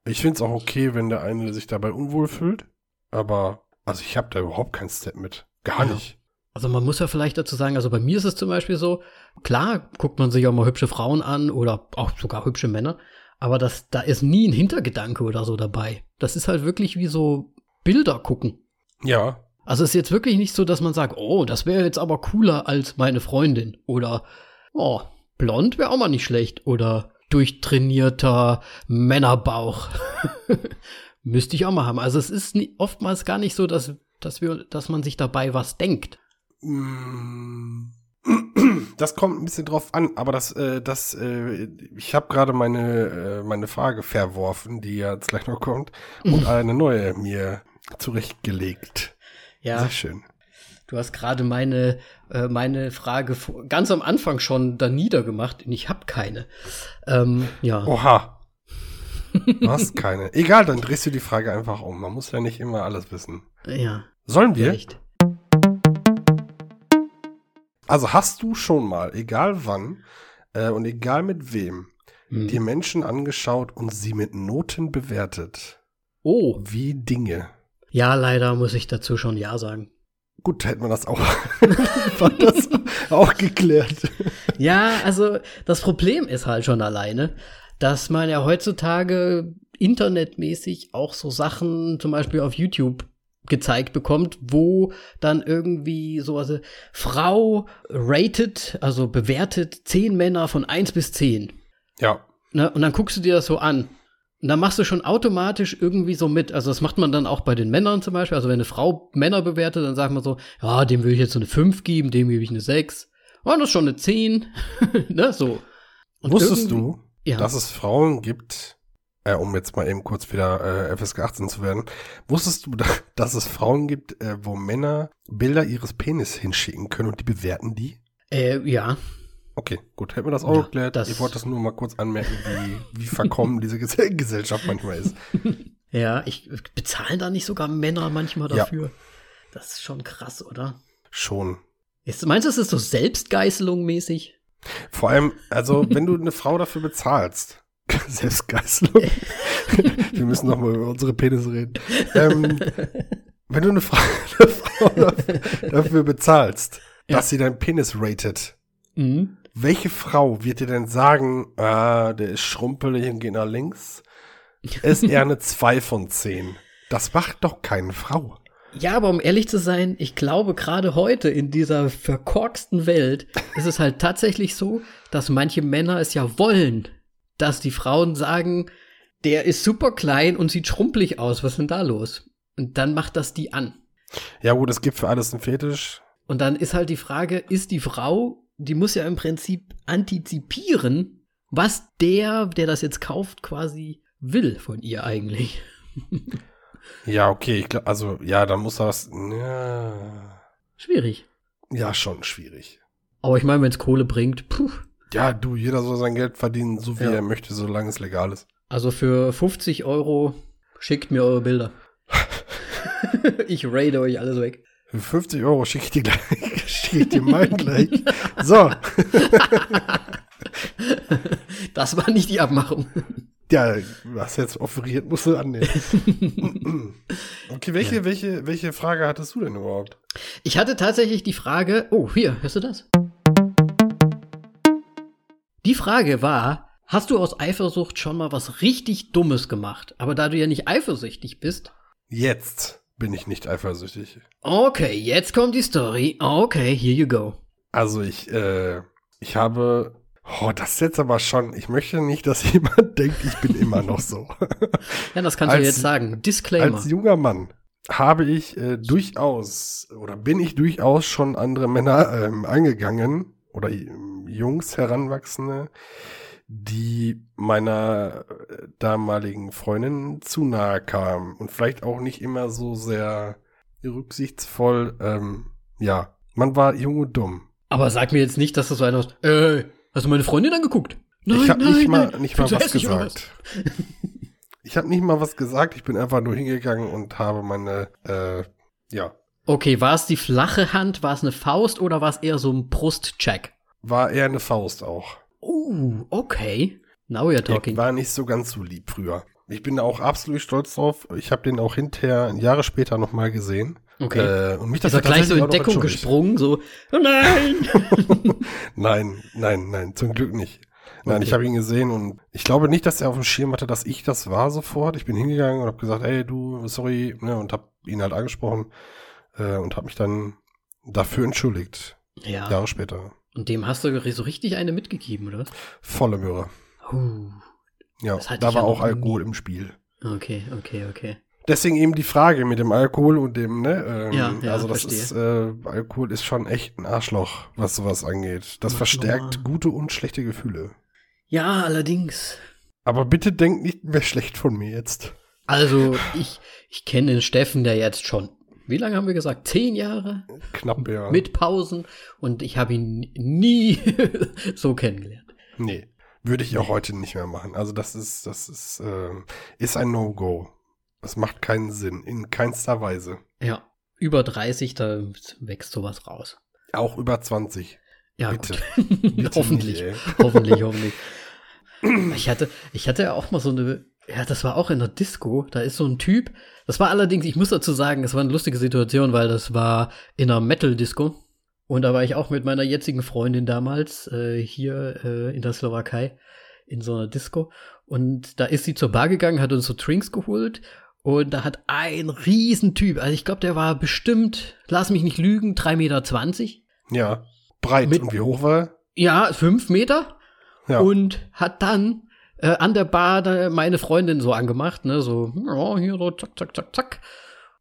äh, ich finde es auch okay, wenn der eine sich dabei unwohl fühlt. Aber, also ich habe da überhaupt keinen Step mit. Gar ja. nicht. Also man muss ja vielleicht dazu sagen, also bei mir ist es zum Beispiel so, klar guckt man sich auch mal hübsche Frauen an oder auch sogar hübsche Männer, aber das, da ist nie ein Hintergedanke oder so dabei. Das ist halt wirklich wie so Bilder gucken. Ja, also es ist jetzt wirklich nicht so, dass man sagt, oh, das wäre jetzt aber cooler als meine Freundin. Oder, oh, blond wäre auch mal nicht schlecht. Oder durchtrainierter Männerbauch. Müsste ich auch mal haben. Also es ist nie, oftmals gar nicht so, dass, dass, wir, dass man sich dabei was denkt. Mm, Das kommt ein bisschen drauf an, aber das, äh, das, äh, ich habe gerade meine, äh, meine Frage verworfen, die ja jetzt gleich noch kommt, und eine neue mir zurechtgelegt. Ja, Sehr schön. du hast gerade meine, äh, meine Frage ganz am Anfang schon da niedergemacht und ich habe keine. Ähm, ja. Oha. Du hast keine. Egal, dann drehst du die Frage einfach um. Man muss ja nicht immer alles wissen. Ja, Sollen wir? vielleicht. Also hast du schon mal, egal wann äh, und egal mit wem, Hm. dir Menschen angeschaut und sie mit Noten bewertet? Oh, Wie Dinge. Ja, leider muss ich dazu schon Ja sagen. Gut, hätten wir das auch, war das auch geklärt. Ja, also das Problem ist halt schon alleine, dass man ja heutzutage internetmäßig auch so Sachen zum Beispiel auf YouTube gezeigt bekommt, wo dann irgendwie sowas, äh, Frau rated, also bewertet zehn Männer von eins bis zehn. Ja, Ne? Und dann guckst du dir das so an. Und dann machst du schon automatisch irgendwie so mit. Also das macht man dann auch bei den Männern zum Beispiel. Also wenn eine Frau Männer bewertet, dann sagt man so, ja, dem will ich jetzt so eine 5 geben, dem gebe ich eine 6. Oh, das ist schon eine 10. ne, so. Und wusstest du, Ja. dass es Frauen gibt, äh, um jetzt mal eben kurz wieder äh, FSK 18 zu werden, wusstest du, dass es Frauen gibt, äh, wo Männer Bilder ihres Penis hinschicken können und die bewerten die? Äh, ja. Okay, gut, hätten wir das auch Ja, geklärt. das- ich wollte das nur mal kurz anmerken, wie, wie verkommen diese Ges Gesellschaft manchmal ist. Ja, ich bezahlen da nicht sogar Männer manchmal Ja. dafür. Das ist schon krass, oder? Schon. Ist, meinst du, das ist so Selbstgeißelung mäßig? Vor allem, also, wenn du eine Frau dafür bezahlst, Selbstgeißelung, wir müssen noch mal über unsere Penisse reden. Ähm, wenn du eine Frau, eine Frau dafür, dafür bezahlst, Ja. dass sie deinen Penis ratet, Mhm. Welche Frau wird dir denn sagen, ah, der ist schrumpelig und geht nach links? Ist eher eine 2 von 10. Das macht doch keine Frau. Ja, aber um ehrlich zu sein, ich glaube, gerade heute in dieser verkorksten Welt ist es halt tatsächlich so, dass manche Männer es ja wollen, dass die Frauen sagen, der ist super klein und sieht schrumpelig aus, was ist denn da los? Und dann macht das die an. Ja gut, es gibt für alles einen Fetisch. Und dann ist halt die Frage, ist die Frau, die muss ja im Prinzip antizipieren, was der, der das jetzt kauft, quasi will von ihr eigentlich. Ja, okay, ich glaub, also, ja, dann muss das, ja, Schwierig. ja, schon schwierig. Aber ich meine, wenn es Kohle bringt, puh. Ja, du, jeder soll sein Geld verdienen, so wie Ja. er möchte, solange es legal ist. Also für 50 Euro schickt mir eure Bilder. ich raide euch alles weg. Für 50 Euro schicke ich dir gleich, schicke ich dir mal gleich. So, Das war nicht die Abmachung. ja, was jetzt offeriert, musst du annehmen. okay, welche, welche, welche Frage hattest du denn überhaupt? Ich hatte tatsächlich die Frage, oh, hier, hörst du das? Die Frage war, hast du aus Eifersucht schon mal was richtig Dummes gemacht? Aber da du ja nicht eifersüchtig bist, Jetzt bin ich nicht eifersüchtig. okay, jetzt kommt die Story. Okay, here you go. Also ich, äh, ich habe, oh, das ist jetzt aber schon, ich möchte nicht, dass jemand denkt, ich bin immer noch so. Ja, das kannst Als- du jetzt sagen. Disclaimer. Als junger Mann habe ich äh, durchaus oder bin ich durchaus schon andere Männer ähm, angegangen oder ähm, Jungs, Heranwachsende, die meiner äh, damaligen Freundin zu nahe kamen und vielleicht auch nicht immer so sehr rücksichtsvoll. Ähm, ja, man war jung und dumm. Aber sag mir jetzt nicht, dass du so einer hast, ey, hast du meine Freundin angeguckt? ich habe nicht mal, nein. nicht mal was gesagt. Ich habe nicht mal was gesagt. Ich bin einfach nur hingegangen und habe meine, äh, ja, Okay, war es die flache Hand, war es eine Faust oder war es eher so ein Brustcheck? war eher eine Faust auch. Oh, okay. Now Ich talking. war nicht so ganz so lieb früher. Ich bin da auch absolut stolz drauf. Ich habe den auch hinterher Jahre später noch mal gesehen. Okay. Äh, und mich Ist er dafür gleich so in Deckung gesprungen, so, oh nein! Nein, nein, nein, zum Glück nicht. Nein, Okay. ich habe ihn gesehen und ich glaube nicht, dass er auf dem Schirm hatte, dass ich das war sofort. Ich bin hingegangen und habe gesagt, ey, du, sorry, ne, und habe ihn halt angesprochen äh, und habe mich dann dafür entschuldigt. ja. Jahre später. Und dem hast du so richtig eine mitgegeben, oder? was? Volle Möhre. Uh, Ja, da war auch nie. Alkohol im Spiel. okay, okay, okay. Deswegen eben die Frage mit dem Alkohol und dem, ne? Ähm, Ja, ja, also das verstehe. ist, äh, Alkohol ist schon echt ein Arschloch, was sowas angeht. Das Mach verstärkt gute und schlechte Gefühle. Ja, allerdings. Aber bitte denkt nicht mehr schlecht von mir jetzt. Also, ich, ich kenne den Steffen, der jetzt schon, wie lange haben wir gesagt? Zehn Jahre Knapp, ja. mit Pausen und ich habe ihn nie so kennengelernt. Nee. Würde ich auch heute nicht mehr machen. Also das ist, das ist, ähm, ist ein No-Go. Das macht keinen Sinn. In keinster Weise. Ja, über 30, da wächst sowas raus. Auch über 20. Ja, Bitte. Bitte hoffentlich, nicht, hoffentlich, hoffentlich. Ich hatte, ich hatte ja auch mal so eine, ja, das war auch in der Disco, da ist so ein Typ, das war allerdings, ich muss dazu sagen, es war eine lustige Situation, weil das war in einer Metal-Disco und da war ich auch mit meiner jetzigen Freundin damals äh, hier äh, in der Slowakei in so einer Disco und da ist sie zur Bar gegangen, hat uns so Drinks geholt und da hat ein Riesentyp, also ich glaube, der war bestimmt, lass mich nicht lügen, 3,20 Meter. Ja. Breit. Mit- und wie hoch war er? Ja, fünf Meter. Ja. Und hat dann äh, an der Bar da meine Freundin so angemacht, ne, so, ja, hier so, zack, zack, zack, zack.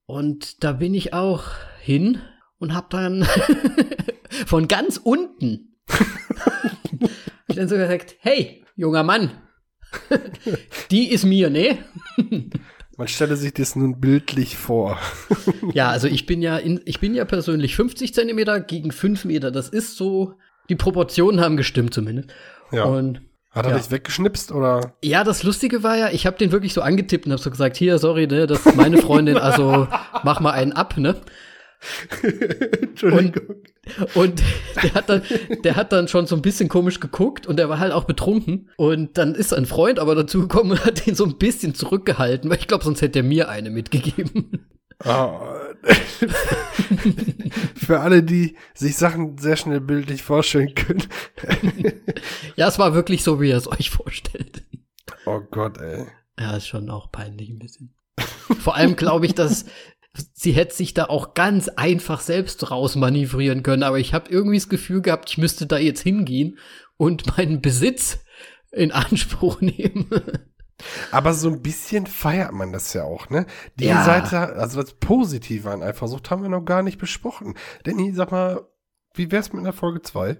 Und da bin ich auch hin und hab dann von ganz unten ich dann so gesagt, hey, junger Mann, die ist mir, ne? Man stelle sich das nun bildlich vor. Ja, also ich bin ja, in, ich bin ja persönlich 50 Zentimeter gegen 5 Meter. Das ist so, die Proportionen haben gestimmt zumindest. Ja. Und Hat er ja. dich weggeschnipst oder? Ja, das Lustige war ja, ich habe den wirklich so angetippt und habe so gesagt, hier, sorry, ne, das ist meine Freundin, also mach mal einen ab, ne? Entschuldigung. Und der hat dann, der hat dann schon so ein bisschen komisch geguckt und der war halt auch betrunken. Und dann ist ein Freund aber dazu gekommen und hat ihn so ein bisschen zurückgehalten, weil ich glaube, sonst hätte er mir eine mitgegeben. Ah. Für alle, die sich Sachen sehr schnell bildlich vorstellen können. Ja, es war wirklich so, wie er es euch vorstellt. Oh Gott, ey. Ja, ist schon auch peinlich ein bisschen. Vor allem glaube ich, dass sie hätte sich da auch ganz einfach selbst rausmanövrieren können, aber ich habe irgendwie das Gefühl gehabt, ich müsste da jetzt hingehen und meinen Besitz in Anspruch nehmen. Aber so ein bisschen feiert man das ja auch, ne? Die Ja. Seite, also das Positive an Eifersucht haben wir noch gar nicht besprochen. Danny, sag mal, wie wär's mit einer Folge 2?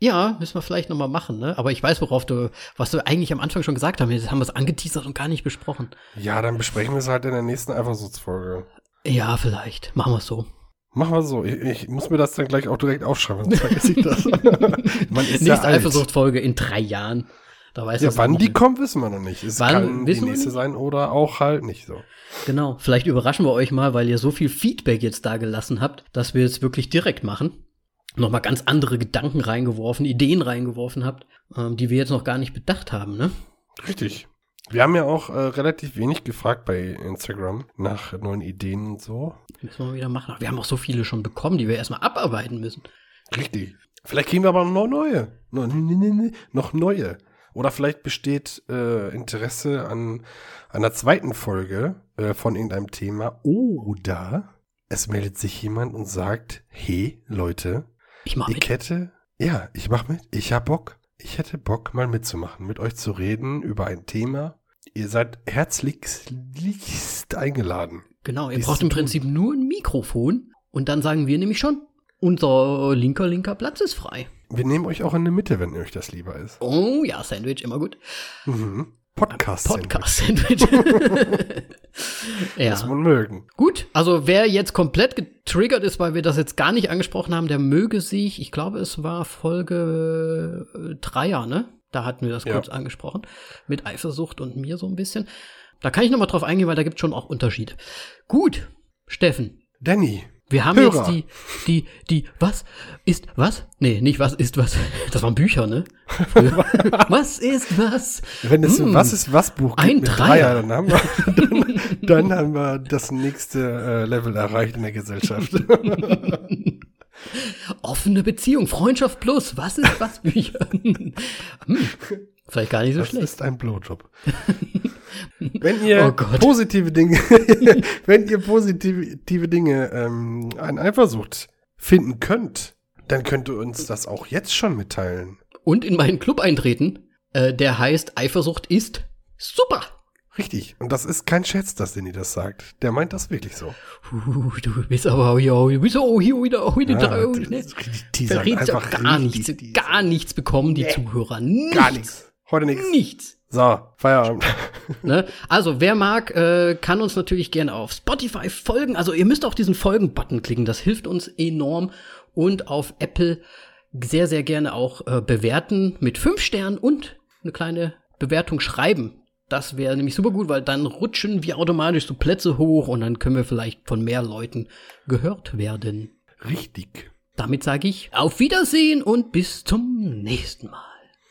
ja, müssen wir vielleicht noch mal machen, ne? Aber ich weiß, worauf du, was du eigentlich am Anfang schon gesagt hast. Jetzt haben wir es angeteasert und gar nicht besprochen. Ja, dann besprechen wir es halt in der nächsten Eifersuchtsfolge. Ja, vielleicht. Machen wir es so. Machen wir so. Ich, ich muss mir das dann gleich auch direkt aufschreiben, sonst vergesse ich das. Man ist ja Nächste alt. Eifersuchtfolge in drei Jahren. Da weiß Ja, wann die kommt, wissen wir noch nicht. Es Wann, kann die nächste sein oder auch halt nicht so. Genau, vielleicht überraschen wir euch mal, weil ihr so viel Feedback jetzt da gelassen habt, dass wir es wirklich direkt machen. Nochmal ganz andere Gedanken reingeworfen, Ideen reingeworfen habt, ähm, die wir jetzt noch gar nicht bedacht haben, ne? Richtig. Wir haben ja auch äh, relativ wenig gefragt bei Instagram nach neuen Ideen und so. Müssen wir mal wieder machen. Aber wir haben auch so viele schon bekommen, die wir erstmal abarbeiten müssen. Richtig. Vielleicht kriegen wir aber noch neue. No, nee, nee, nee, nee, noch neue. Oder vielleicht besteht äh, Interesse an einer zweiten Folge äh, von irgendeinem Thema. Oder es meldet sich jemand und sagt, hey Leute, Ich mach ich mit. hätte, ja, ich mach mit, ich hab Bock. Ich hätte Bock, mal mitzumachen, mit euch zu reden über ein Thema. Ihr seid herzlichst eingeladen. Genau, ihr dies braucht im. Prinzip nur ein Mikrofon und dann sagen wir nämlich schon, unser linker, linker Platz ist frei. Wir nehmen euch auch in der Mitte, wenn euch das lieber ist. Oh ja, Sandwich, immer gut. Mhm. Podcast. Podcast-Sandwich. ja. Muss man mögen. Gut, also wer jetzt komplett getriggert ist, weil wir das jetzt gar nicht angesprochen haben, der möge sich, ich glaube, es war Folge äh, Dreier, ne? Da hatten wir das Ja. kurz angesprochen. Mit Eifersucht und mir so ein bisschen. Da kann ich noch mal drauf eingehen, weil da gibt es schon auch Unterschiede. Gut, Steffen, Danny, wir haben Hörer. jetzt die, die, die, was ist was? Nee, nicht was ist was. Das waren Bücher, ne? Was ist was? wenn es ein Hm. Was ist was Buch gibt Ein mit Dreier. dann haben wir, dann, dann haben wir das nächste äh, Level erreicht in der Gesellschaft. Offene Beziehung, Freundschaft plus, was ist was Bücher? hm, vielleicht gar nicht so Das schlecht. ist ein Blowjob. Wenn ihr Oh positive Dinge, wenn ihr positive Dinge ähm, an Eifersucht finden könnt, dann könnt ihr uns das auch jetzt schon mitteilen. Und in meinen Club eintreten, äh, der heißt Eifersucht ist super. Richtig. Und das ist kein Scherz, dass Danny das sagt. Der meint das wirklich so. Uh, du bist aber ja, du bist auch hier wieder heute Ja, das ne? teasern. Verrätst ja Einfach gar nichts, gar nichts bekommen die Zuhörer. Nichts. Gar nichts. Heute nichts. Nichts. So, Feierabend. Ne? Also, wer mag, äh, kann uns natürlich gerne auf Spotify folgen. Also, ihr müsst auch diesen Folgen-Button klicken. Das hilft uns enorm. Und auf Apple sehr, sehr gerne auch äh, bewerten mit fünf Sternen und eine kleine Bewertung schreiben. Das wäre nämlich super gut, weil dann rutschen wir automatisch so Plätze hoch und dann können wir vielleicht von mehr Leuten gehört werden. Richtig. Damit sage ich auf Wiedersehen und bis zum nächsten Mal.